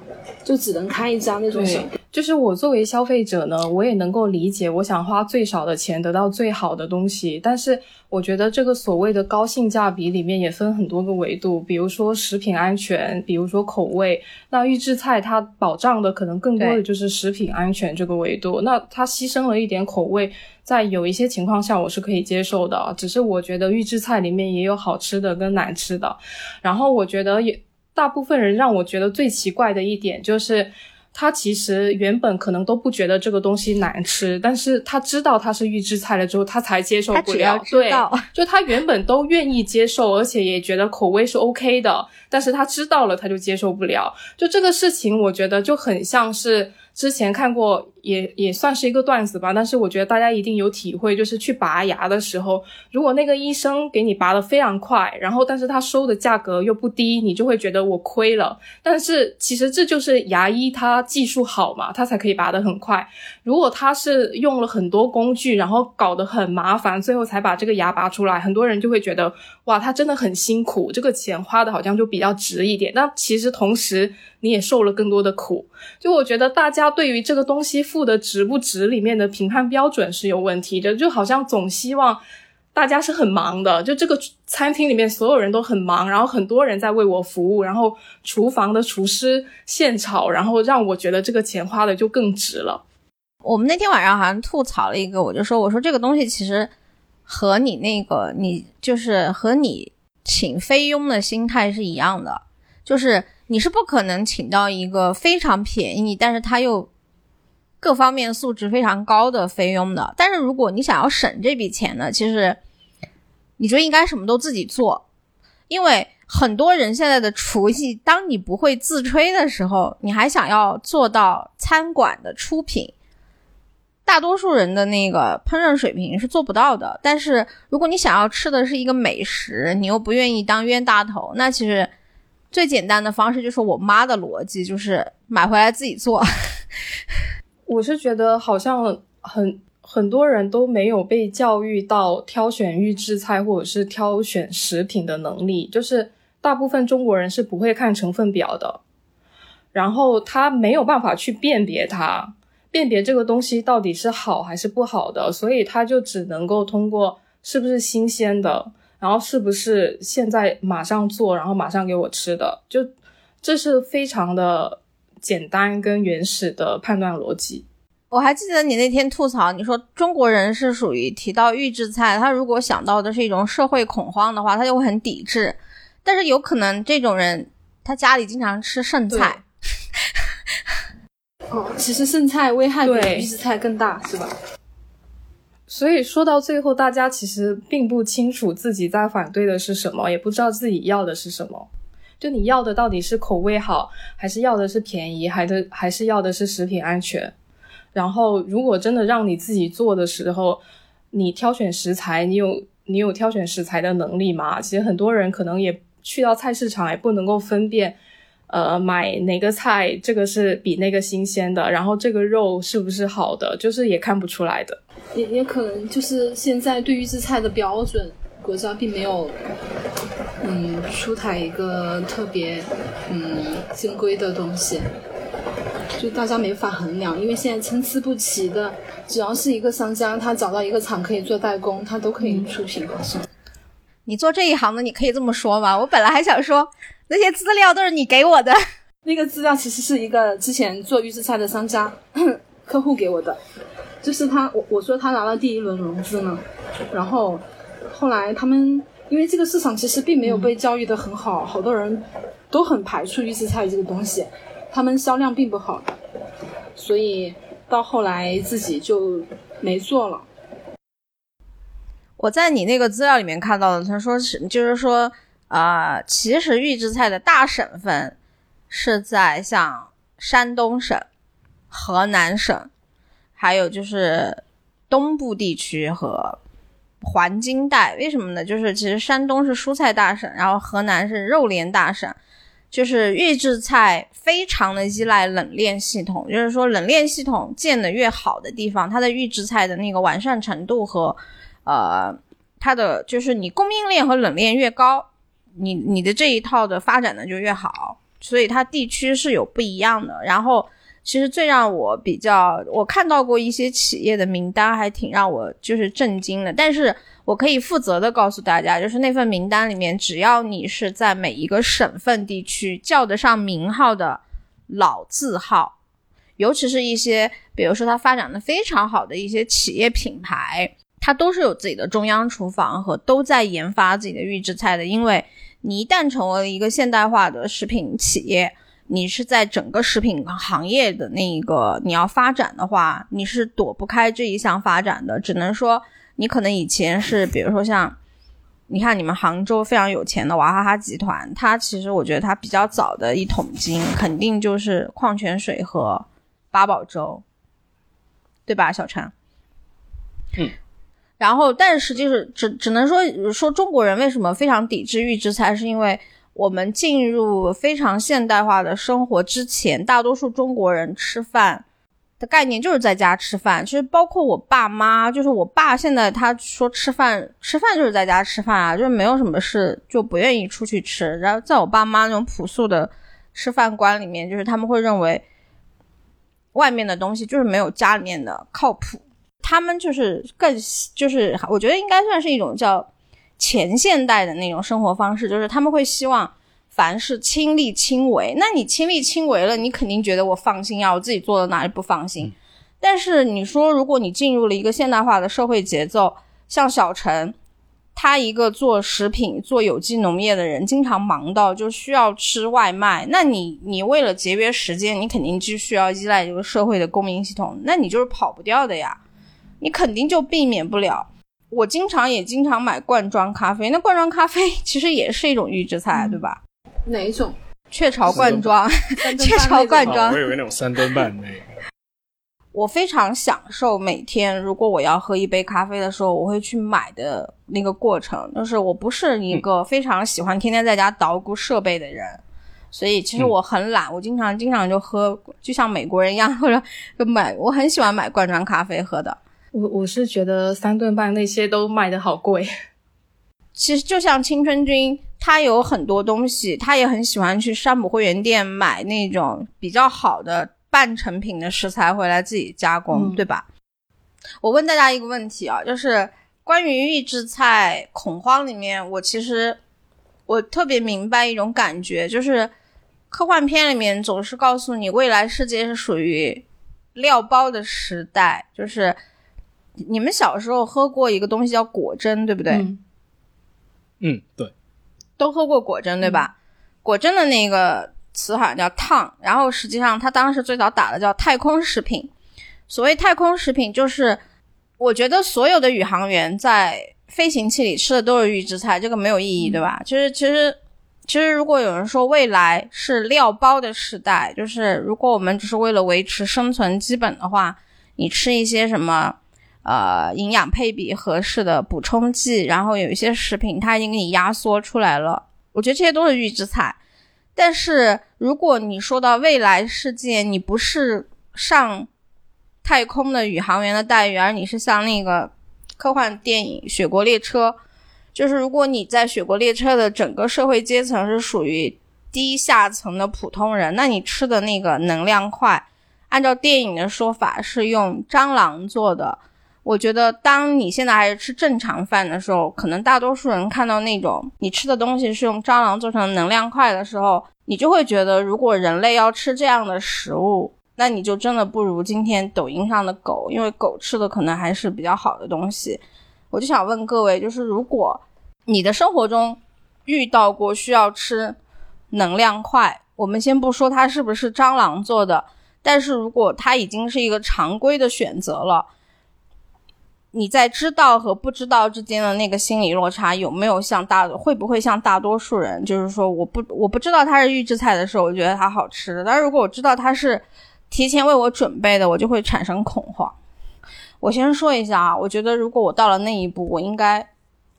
就只能开一家那种。对，就是我作为消费者呢，我也能够理解，我想花最少的钱得到最好的东西。但是我觉得这个所谓的高性价比里面也分很多个维度，比如说食品安全，比如说口味。那预制菜它保障的可能更多的就是食品安全这个维度。那它牺牲了一点口味，在有一些情况下我是可以接受的。只是我觉得预制菜里面也有好吃的跟难吃的。然后我觉得也。大部分人让我觉得最奇怪的一点就是。他其实原本可能都不觉得这个东西难吃，但是他知道它是预制菜了之后，他才接受不了。对，就他原本都愿意接受，而且也觉得口味是 OK 的，但是他知道了他就接受不了。就这个事情，我觉得就很像是。之前看过，也也算是一个段子吧，但是我觉得大家一定有体会，就是去拔牙的时候，如果那个医生给你拔的非常快，然后但是他收的价格又不低，你就会觉得我亏了。但是其实这就是牙医他技术好嘛，他才可以拔得很快。如果他是用了很多工具，然后搞得很麻烦，最后才把这个牙拔出来，很多人就会觉得哇，他真的很辛苦，这个钱花的好像就比较值一点。但其实同时。你也受了更多的苦，就我觉得大家对于这个东西付的值不值里面的评判标准是有问题的，就好像总希望大家是很忙的，就这个餐厅里面所有人都很忙，然后很多人在为我服务，然后厨房的厨师现炒，然后让我觉得这个钱花的就更值了。我们那天晚上好像吐槽了一个，我就说我说这个东西其实和你那个你就是和你请菲佣的心态是一样的，就是。你是不可能请到一个非常便宜，但是他又各方面素质非常高的菲佣的。但是如果你想要省这笔钱呢，其实你就应该什么都自己做，因为很多人现在的厨艺，当你不会自吹的时候，你还想要做到餐馆的出品，大多数人的那个烹饪水平是做不到的。但是如果你想要吃的是一个美食，你又不愿意当冤大头，那其实。最简单的方式就是我妈的逻辑，就是买回来自己做。我是觉得好像很很多人都没有被教育到挑选预制菜或者是挑选食品的能力，就是大部分中国人是不会看成分表的，然后他没有办法去辨别它，辨别这个东西到底是好还是不好的，所以他就只能够通过是不是新鲜的。然后是不是现在马上做，然后马上给我吃的？就这是非常的简单跟原始的判断逻辑。我还记得你那天吐槽，你说中国人是属于提到预制菜，他如果想到的是一种社会恐慌的话，他就会很抵制。但是有可能这种人他家里经常吃剩菜。哦，其实剩菜危害比预制菜更大，是吧？所以说到最后，大家其实并不清楚自己在反对的是什么，也不知道自己要的是什么。就你要的到底是口味好，还是要的是便宜，还是还是要的是食品安全？然后，如果真的让你自己做的时候，你挑选食材，你有你有挑选食材的能力吗？其实很多人可能也去到菜市场，也不能够分辨。呃，买哪个菜，这个是比那个新鲜的，然后这个肉是不是好的，就是也看不出来的。也也可能就是现在对预制菜的标准，国家并没有，嗯，出台一个特别嗯正规的东西，就大家没法衡量，因为现在参差不齐的，只要是一个商家，他找到一个厂可以做代工，他都可以出品的。你做这一行的，你可以这么说吗？我本来还想说。那些资料都是你给我的，那个资料其实是一个之前做预制菜的商家 客户给我的，就是他我我说他拿了第一轮融资呢，然后后来他们因为这个市场其实并没有被教育的很好，好多人都很排斥预制菜这个东西，他们销量并不好，所以到后来自己就没做了。我在你那个资料里面看到的，他说是就是说。啊，其实预制菜的大省份是在像山东省、河南省，还有就是东部地区和环京带。为什么呢？就是其实山东是蔬菜大省，然后河南是肉联大省。就是预制菜非常的依赖冷链系统，就是说冷链系统建的越好的地方，它的预制菜的那个完善程度和呃它的就是你供应链和冷链越高。你你的这一套的发展的就越好，所以它地区是有不一样的。然后，其实最让我比较，我看到过一些企业的名单，还挺让我就是震惊的。但是我可以负责的告诉大家，就是那份名单里面，只要你是在每一个省份地区叫得上名号的老字号，尤其是一些比如说它发展的非常好的一些企业品牌。它都是有自己的中央厨房和都在研发自己的预制菜的。因为你一旦成为了一个现代化的食品企业，你是在整个食品行业的那一个你要发展的话，你是躲不开这一项发展的。只能说你可能以前是，比如说像。你看，你们杭州非常有钱的娃哈哈集团，它其实我觉得它比较早的一桶金，肯定就是矿泉水和八宝粥，对吧，小陈？嗯。然后，但是就是只只能说说中国人为什么非常抵制预制菜，是因为我们进入非常现代化的生活之前，大多数中国人吃饭。的概念就是在家吃饭，其实包括我爸妈，就是我爸现在他说吃饭吃饭就是在家吃饭啊，就是没有什么事就不愿意出去吃。然后在我爸妈那种朴素的吃饭观里面，就是他们会认为外面的东西就是没有家里面的靠谱。他们就是更就是我觉得应该算是一种叫前现代的那种生活方式，就是他们会希望。凡是亲力亲为，那你亲力亲为了，你肯定觉得我放心啊，我自己做的哪里不放心？但是你说，如果你进入了一个现代化的社会节奏，像小陈，他一个做食品、做有机农业的人，经常忙到就需要吃外卖，那你你为了节约时间，你肯定就需要依赖这个社会的公民系统，那你就是跑不掉的呀，你肯定就避免不了。我经常也经常买罐装咖啡，那罐装咖啡 其实也是一种预制菜，对吧？哪一种？雀巢罐装，雀巢罐装。我以为那种三顿半那个。我非常享受每天，如果我要喝一杯咖啡的时候，我会去买的那个过程。就是我不是一个非常喜欢天天在家捣鼓设备的人，所以其实我很懒。我经常经常就喝，就像美国人一样，或者就买。我很喜欢买罐装咖啡喝的。我我是觉得三顿半那些都卖的好贵。其实就像青春君。他有很多东西，他也很喜欢去山姆会员店买那种比较好的半成品的食材回来自己加工，对吧？我问大家一个问题啊，就是关于预制菜恐慌里面，我其实我特别明白一种感觉，就是科幻片里面总是告诉你未来世界是属于料包的时代，就是你们小时候喝过一个东西叫果珍，对不对？嗯，对。都喝过果珍对吧？果珍的那个词好像叫烫，然后实际上它当时最早打的叫太空食品。所谓太空食品，就是我觉得所有的宇航员在飞行器里吃的都是预制菜，这个没有意义，对吧？其实，其实，其实，如果有人说未来是料包的时代，就是如果我们只是为了维持生存基本的话，你吃一些什么？呃，营养配比合适的补充剂，然后有一些食品，它已经给你压缩出来了。我觉得这些都是预制菜。但是如果你说到未来世界，你不是上太空的宇航员的待遇，而你是像那个科幻电影《雪国列车》，就是如果你在《雪国列车》的整个社会阶层是属于低下层的普通人，那你吃的那个能量块，按照电影的说法是用蟑螂做的。我觉得，当你现在还是吃正常饭的时候，可能大多数人看到那种你吃的东西是用蟑螂做成能量块的时候，你就会觉得，如果人类要吃这样的食物，那你就真的不如今天抖音上的狗，因为狗吃的可能还是比较好的东西。我就想问各位，就是如果你的生活中遇到过需要吃能量块，我们先不说它是不是蟑螂做的，但是如果它已经是一个常规的选择了。你在知道和不知道之间的那个心理落差有没有像大会不会像大多数人，就是说我不我不知道它是预制菜的时候，我觉得它好吃，但是如果我知道它是提前为我准备的，我就会产生恐慌。我先说一下啊，我觉得如果我到了那一步，我应该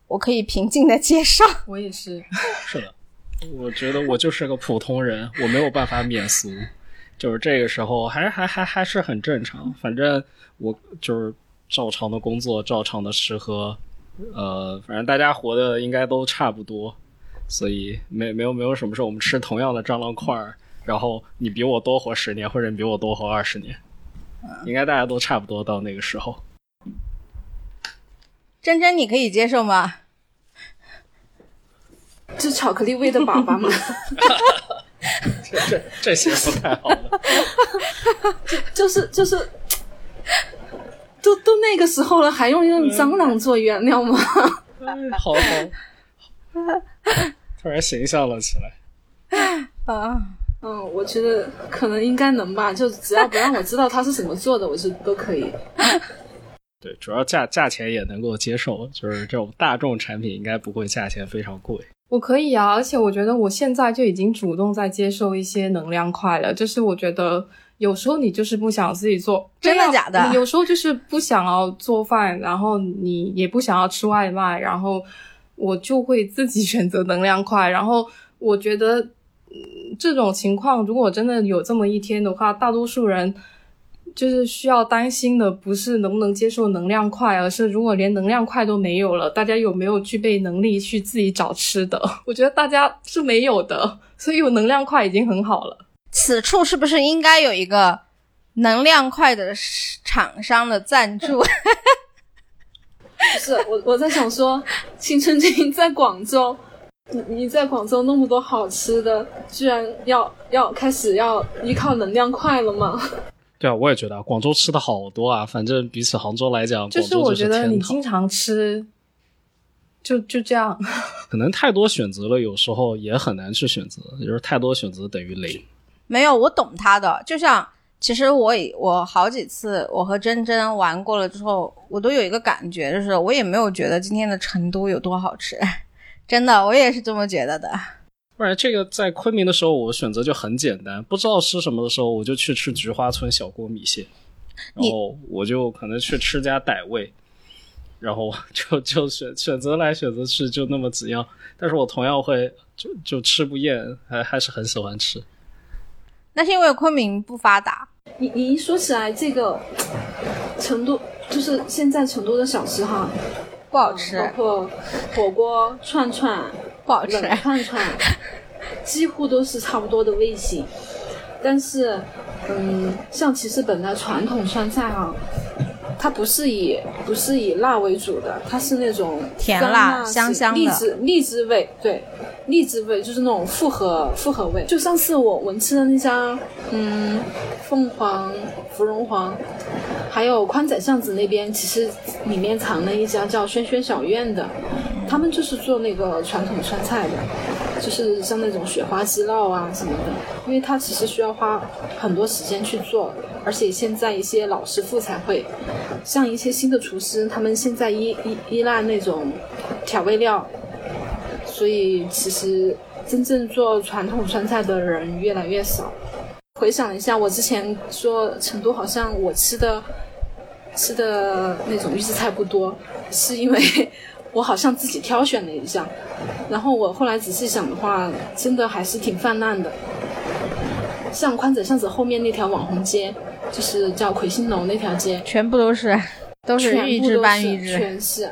我可以平静的接受。我也是，是的，我觉得我就是个普通人，我没有办法免俗，就是这个时候还还还还是很正常，反正我就是。照常的工作，照常的吃喝，呃，反正大家活的应该都差不多，所以没没有没有什么事。我们吃同样的蟑螂块儿，然后你比我多活十年，或者你比我多活二十年，应该大家都差不多到那个时候。珍珍，你可以接受吗？是巧克力味的粑粑吗？这这这些不太好了。就是就是。就都都那个时候了，还用用蟑螂做原料吗？好 好，突然形象了起来。啊，嗯，我觉得可能应该能吧，就只要不让我知道它是怎么做的，我是都可以。对，主要价价钱也能够接受，就是这种大众产品应该不会价钱非常贵。我可以啊，而且我觉得我现在就已经主动在接受一些能量块了。就是我觉得有时候你就是不想自己做，真的假的有时候就是不想要做饭，然后你也不想要吃外卖，然后我就会自己选择能量块。然后我觉得，嗯，这种情况如果真的有这么一天的话，大多数人。就是需要担心的，不是能不能接受能量块，而是如果连能量块都没有了，大家有没有具备能力去自己找吃的？我觉得大家是没有的，所以有能量块已经很好了。此处是不是应该有一个能量块的厂商的赞助？不 是我，我在想说，青春君在广州，你你在广州那么多好吃的，居然要要开始要依靠能量块了吗？对啊，我也觉得广州吃的好多啊。反正比起杭州来讲，就是我觉得你经常吃，就就这样。可能太多选择了，有时候也很难去选择。就是太多选择等于雷。没有，我懂他的。就像其实我我好几次我和珍珍玩过了之后，我都有一个感觉，就是我也没有觉得今天的成都有多好吃。真的，我也是这么觉得的。不然这个在昆明的时候，我选择就很简单，不知道吃什么的时候，我就去吃菊花村小锅米线，然后我就可能去吃家傣味，然后就就选选择来选择去，就那么几样，但是我同样会就就吃不厌，还还是很喜欢吃。那是因为昆明不发达。你你一说起来这个成都，就是现在成都的小吃哈，不好吃，包括火锅、串串。不好吃，串串几乎都是差不多的味型，但是，嗯，像其实本来传统川菜哈，它不是以不是以辣为主的，它是那种甜辣香香的荔枝荔枝味，对，荔枝味就是那种复合复合味。就上次我闻吃的那家，嗯，凤凰芙蓉皇，还有宽窄巷子那边，其实里面藏了一家叫轩轩小院的。他们就是做那个传统川菜的，就是像那种雪花鸡烙啊什么的，因为它其实需要花很多时间去做，而且现在一些老师傅才会，像一些新的厨师，他们现在依依依赖那种调味料，所以其实真正做传统川菜的人越来越少。回想一下，我之前说成都好像我吃的吃的那种预制菜不多，是因为。我好像自己挑选了一下，然后我后来仔细想的话，真的还是挺泛滥的。像宽窄巷子后面那条网红街，就是叫魁星楼那条街，全部都是都是预制半预制，全是，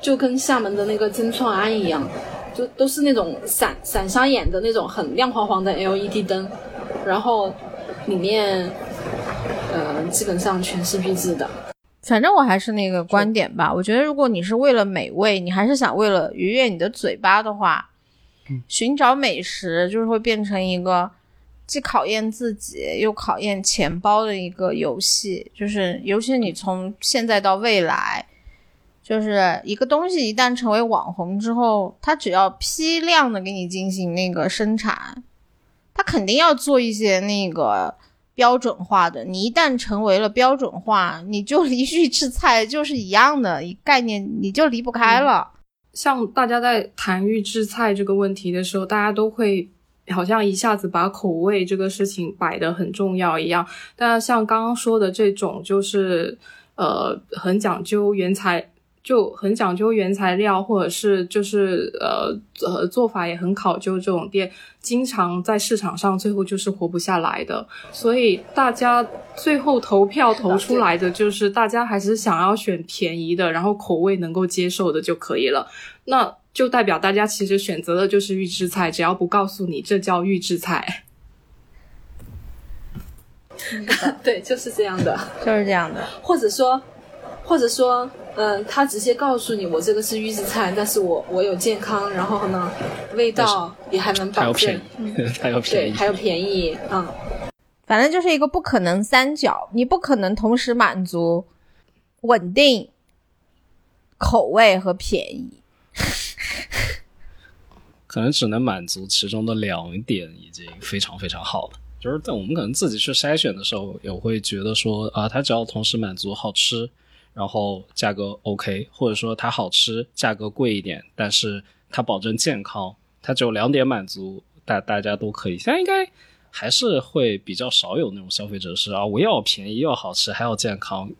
就跟厦门的那个曾厝垵一样，就都是那种闪闪瞎眼的那种很亮晃晃的 LED 灯，然后里面，呃，基本上全是预制的。反正我还是那个观点吧，我觉得如果你是为了美味，你还是想为了愉悦你的嘴巴的话，寻找美食就是会变成一个既考验自己又考验钱包的一个游戏。就是尤其你从现在到未来，就是一个东西一旦成为网红之后，它只要批量的给你进行那个生产，它肯定要做一些那个。标准化的，你一旦成为了标准化，你就离预制菜就是一样的概念，你就离不开了。像大家在谈预制菜这个问题的时候，大家都会好像一下子把口味这个事情摆得很重要一样。但像刚刚说的这种，就是呃，很讲究原材。就很讲究原材料，或者是就是呃呃做法也很考究，这种店经常在市场上最后就是活不下来的。所以大家最后投票投出来的就是大家还是想要选便宜的，然后口味能够接受的就可以了。那就代表大家其实选择的就是预制菜，只要不告诉你这叫预制菜。对，就是这样的，就是这样的，或者说，或者说。嗯，他直接告诉你，我这个是预制菜，但是我我有健康，然后呢，味道也还能保证，还有便宜，对，还有便宜，嗯，反正就是一个不可能三角，你不可能同时满足稳定、口味和便宜。可能只能满足其中的两点，已经非常非常好了。就是在我们可能自己去筛选的时候，也会觉得说啊，它只要同时满足好吃，然后价格 OK，或者说它好吃，价格贵一点，但是它保证健康，它只有两点满足，大大家都可以。现在应该还是会比较少有那种消费者是啊，我要便宜，要好吃，还要健康，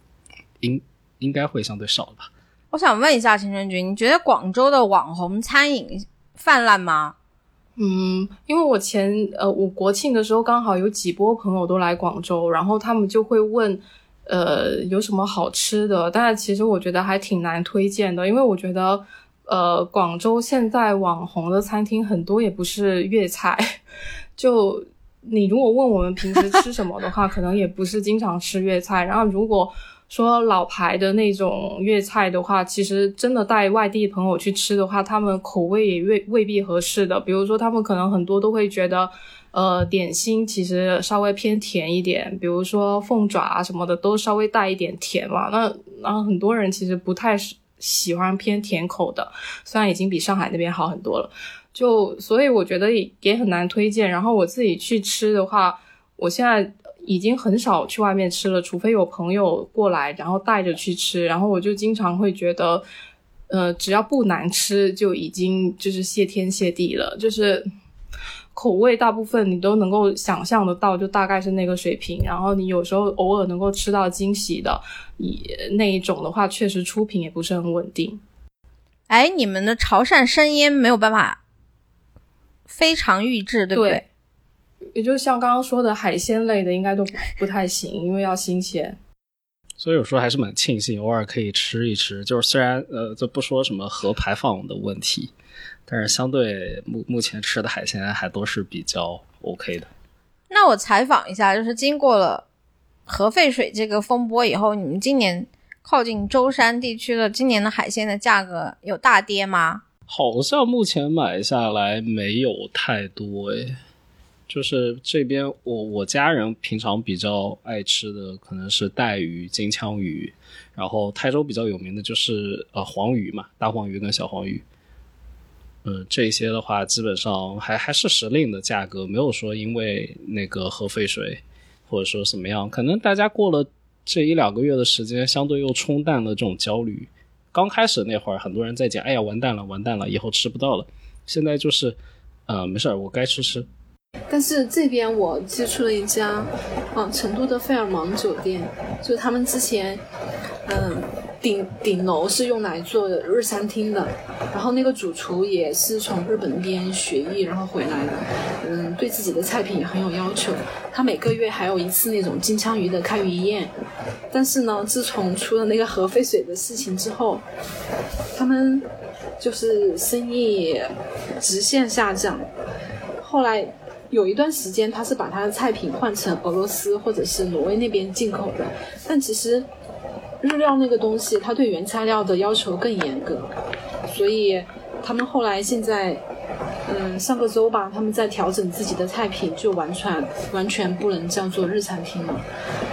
应应该会相对少吧。我想问一下秦春君，你觉得广州的网红餐饮泛滥吗？嗯，因为我前呃，我国庆的时候刚好有几波朋友都来广州，然后他们就会问，呃，有什么好吃的？但是其实我觉得还挺难推荐的，因为我觉得，呃，广州现在网红的餐厅很多也不是粤菜，就你如果问我们平时吃什么的话，可能也不是经常吃粤菜。然后如果说老牌的那种粤菜的话，其实真的带外地朋友去吃的话，他们口味也未未必合适的。比如说，他们可能很多都会觉得，呃，点心其实稍微偏甜一点，比如说凤爪啊什么的，都稍微带一点甜嘛。那然后很多人其实不太喜欢偏甜口的，虽然已经比上海那边好很多了。就所以我觉得也也很难推荐。然后我自己去吃的话，我现在。已经很少去外面吃了，除非有朋友过来，然后带着去吃。然后我就经常会觉得，呃，只要不难吃，就已经就是谢天谢地了。就是口味大部分你都能够想象得到，就大概是那个水平。然后你有时候偶尔能够吃到惊喜的，也那一种的话，确实出品也不是很稳定。哎，你们的潮汕生腌没有办法非常预制，对不对？也就像刚刚说的海鲜类的，应该都不太行，因为要新鲜。所以有时候还是蛮庆幸，偶尔可以吃一吃。就是虽然呃，就不说什么核排放的问题，但是相对目目前吃的海鲜还都是比较 OK 的。那我采访一下，就是经过了核废水这个风波以后，你们今年靠近舟山地区的今年的海鲜的价格有大跌吗？好像目前买下来没有太多诶。就是这边，我我家人平常比较爱吃的可能是带鱼、金枪鱼，然后台州比较有名的就是呃黄鱼嘛，大黄鱼跟小黄鱼。嗯，这些的话基本上还还是时令的价格，没有说因为那个核废水或者说怎么样，可能大家过了这一两个月的时间，相对又冲淡了这种焦虑。刚开始那会儿，很多人在讲，哎呀完蛋了，完蛋了，以后吃不到了。现在就是，呃，没事儿，我该吃吃。但是这边我接触了一家，嗯，成都的费尔芒酒店，就他们之前，嗯，顶顶楼是用来做日餐厅的，然后那个主厨也是从日本那边学艺然后回来的，嗯，对自己的菜品也很有要求。他每个月还有一次那种金枪鱼的开鱼宴，但是呢，自从出了那个核废水的事情之后，他们就是生意直线下降，后来。有一段时间，他是把他的菜品换成俄罗斯或者是挪威那边进口的，但其实日料那个东西，它对原材料的要求更严格，所以他们后来现在，嗯，上个周吧，他们在调整自己的菜品，就完全完全不能叫做日餐厅了，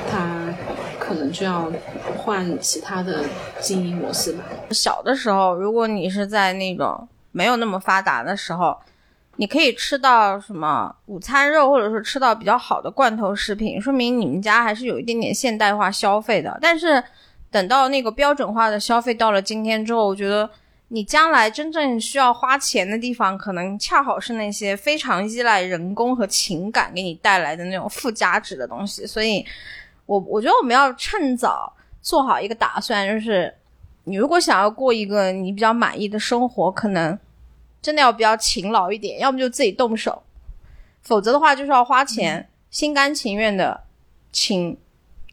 他可能就要换其他的经营模式吧。小的时候，如果你是在那种没有那么发达的时候。你可以吃到什么午餐肉，或者说吃到比较好的罐头食品，说明你们家还是有一点点现代化消费的。但是，等到那个标准化的消费到了今天之后，我觉得你将来真正需要花钱的地方，可能恰好是那些非常依赖人工和情感给你带来的那种附加值的东西。所以，我我觉得我们要趁早做好一个打算，就是你如果想要过一个你比较满意的生活，可能。真的要比较勤劳一点，要么就自己动手，否则的话就是要花钱，心甘情愿的请，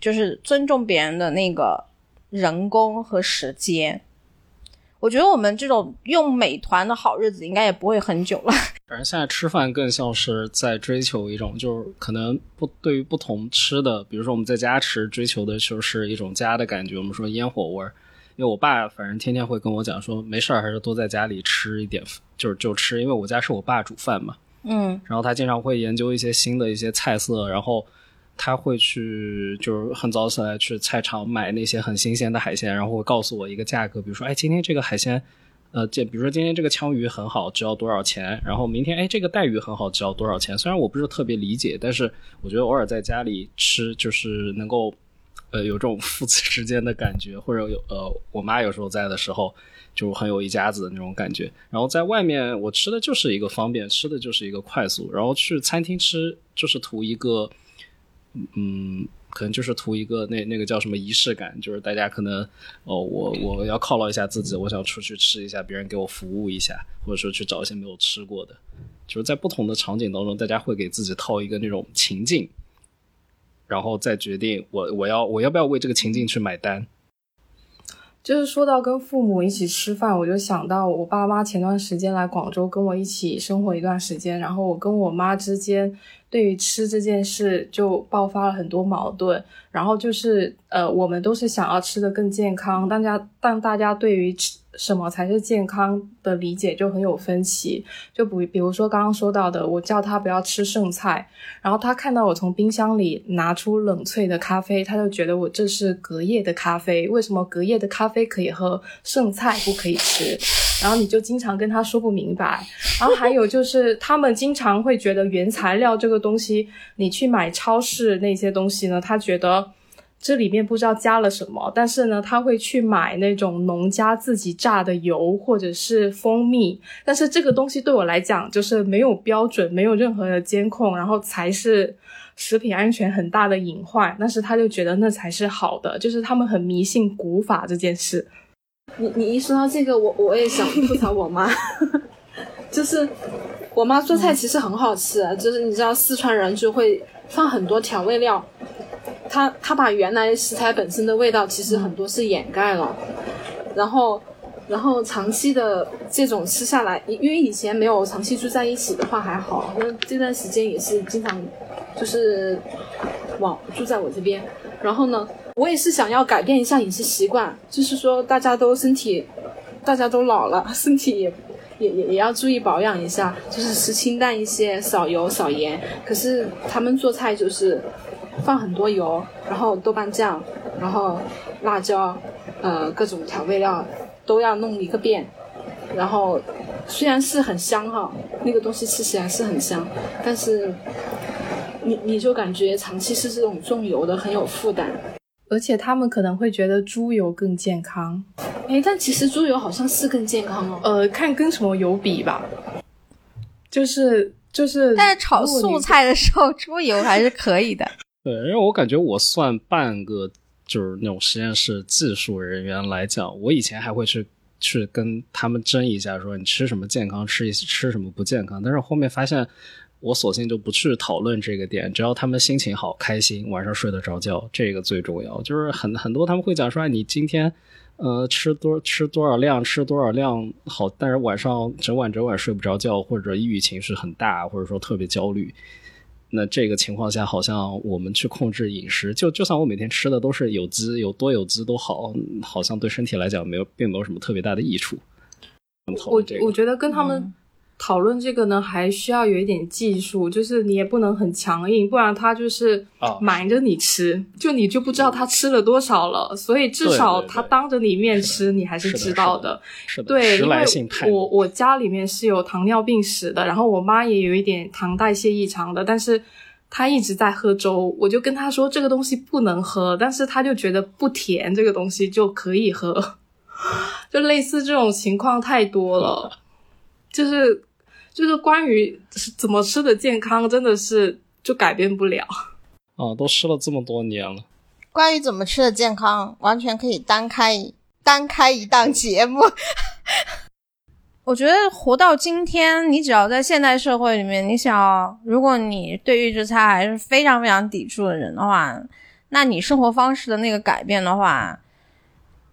就是尊重别人的那个人工和时间。我觉得我们这种用美团的好日子应该也不会很久了。反正现在吃饭更像是在追求一种，就是可能不对于不同吃的，比如说我们在家吃，追求的就是一种家的感觉。我们说烟火味儿。因为我爸反正天天会跟我讲说，没事儿还是多在家里吃一点，就是就吃，因为我家是我爸煮饭嘛，嗯，然后他经常会研究一些新的一些菜色，然后他会去就是很早起来去菜场买那些很新鲜的海鲜，然后会告诉我一个价格，比如说，哎，今天这个海鲜，呃，这比如说今天这个枪鱼很好，只要多少钱？然后明天，哎，这个带鱼很好，只要多少钱？虽然我不是特别理解，但是我觉得偶尔在家里吃，就是能够，呃，有这种 父子之间的感觉，或者有呃，我妈有时候在的时候。就很有一家子的那种感觉，然后在外面我吃的就是一个方便，吃的就是一个快速，然后去餐厅吃就是图一个，嗯，可能就是图一个那那个叫什么仪式感，就是大家可能哦，我我要犒劳一下自己，我想出去吃一下，别人给我服务一下，或者说去找一些没有吃过的，就是在不同的场景当中，大家会给自己套一个那种情境，然后再决定我我要我要不要为这个情境去买单。就是说到跟父母一起吃饭，我就想到我爸妈前段时间来广州跟我一起生活一段时间，然后我跟我妈之间对于吃这件事就爆发了很多矛盾，然后就是呃，我们都是想要吃的更健康，大家但大家对于吃。什么才是健康的理解就很有分歧，就比比如说刚刚说到的，我叫他不要吃剩菜，然后他看到我从冰箱里拿出冷萃的咖啡，他就觉得我这是隔夜的咖啡，为什么隔夜的咖啡可以喝，剩菜不可以吃？然后你就经常跟他说不明白。然后还有就是他们经常会觉得原材料这个东西，你去买超市那些东西呢，他觉得。这里面不知道加了什么，但是呢，他会去买那种农家自己榨的油或者是蜂蜜，但是这个东西对我来讲就是没有标准，没有任何的监控，然后才是食品安全很大的隐患。但是他就觉得那才是好的，就是他们很迷信古法这件事。你你一说到这个，我我也想吐槽我妈，就是我妈做菜其实很好吃，就是你知道四川人就会放很多调味料。他他把原来食材本身的味道其实很多是掩盖了，然后然后长期的这种吃下来，因为以前没有长期住在一起的话还好，那这段时间也是经常就是往住在我这边，然后呢，我也是想要改变一下饮食习惯，就是说大家都身体大家都老了，身体也也也也要注意保养一下，就是吃清淡一些，少油少盐。可是他们做菜就是。放很多油，然后豆瓣酱，然后辣椒，呃，各种调味料都要弄一个遍。然后虽然是很香哈，那个东西吃起来是很香，但是你你就感觉长期吃这种重油的很有负担。而且他们可能会觉得猪油更健康。哎，但其实猪油好像是更健康哦。呃，看跟什么油比吧。就是就是，但是炒素菜的时候，猪油还是可以的。对，因为我感觉我算半个就是那种实验室技术人员来讲，我以前还会去去跟他们争一下，说你吃什么健康，吃一吃什么不健康。但是后面发现，我索性就不去讨论这个点，只要他们心情好、开心，晚上睡得着觉，这个最重要。就是很很多他们会讲说，你今天呃吃多吃多少量，吃多少量好，但是晚上整晚整晚睡不着觉，或者抑郁情绪很大，或者说特别焦虑。那这个情况下，好像我们去控制饮食，就就算我每天吃的都是有机，有多有机都好，好像对身体来讲没有，并没有什么特别大的益处。我我觉得跟他们。讨论这个呢，还需要有一点技术，就是你也不能很强硬，不然他就是瞒着你吃，就你就不知道他吃了多少了。所以至少他当着你面吃，你还是知道的。是的，对，因为我我家里面是有糖尿病史的，然后我妈也有一点糖代谢异常的，但是她一直在喝粥，我就跟她说这个东西不能喝，但是她就觉得不甜，这个东西就可以喝，就类似这种情况太多了，就是。就是关于怎么吃的健康，真的是就改变不了。啊，都吃了这么多年了。关于怎么吃的健康，完全可以单开单开一档节目。我觉得活到今天，你只要在现代社会里面，你想，如果你对预制菜还是非常非常抵触的人的话，那你生活方式的那个改变的话。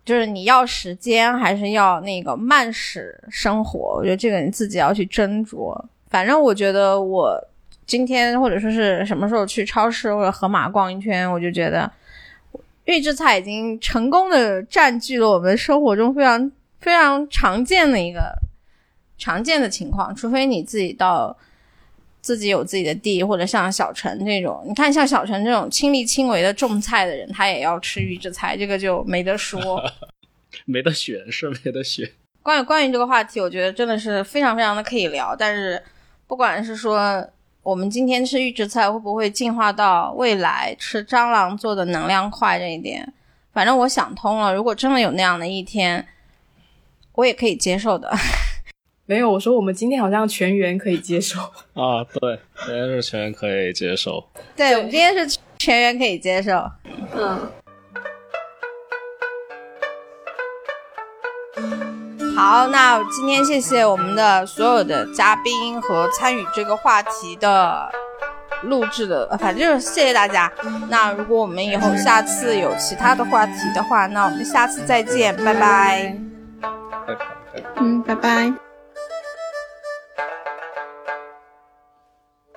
就是你要时间还是要那个慢食生活？我觉得这个你自己要去斟酌。反正我觉得我今天或者说是什么时候去超市或者盒马逛一圈，我就觉得预制菜已经成功的占据了我们生活中非常非常常见的一个常见的情况。除非你自己到。自己有自己的地，或者像小陈这种，你看像小陈这种亲力亲为的种菜的人，他也要吃预制菜，这个就没得说。没得选是没得选。关于关于这个话题，我觉得真的是非常非常的可以聊。但是，不管是说我们今天吃预制菜会不会进化到未来吃蟑螂做的能量块这一点，反正我想通了。如果真的有那样的一天，我也可以接受的。没有，我说我们今天好像全员可以接受。啊，对，今天是全员可以接受。对，我们今天是全员可以接受。嗯，好，那今天谢谢我们的所有的嘉宾和参与这个话题的录制的，呃反正就是谢谢大家。那如果我们以后下次有其他的话题的话，那我们下次再见，拜拜。嗯，拜拜。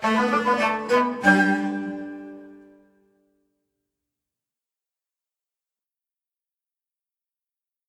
Thank you.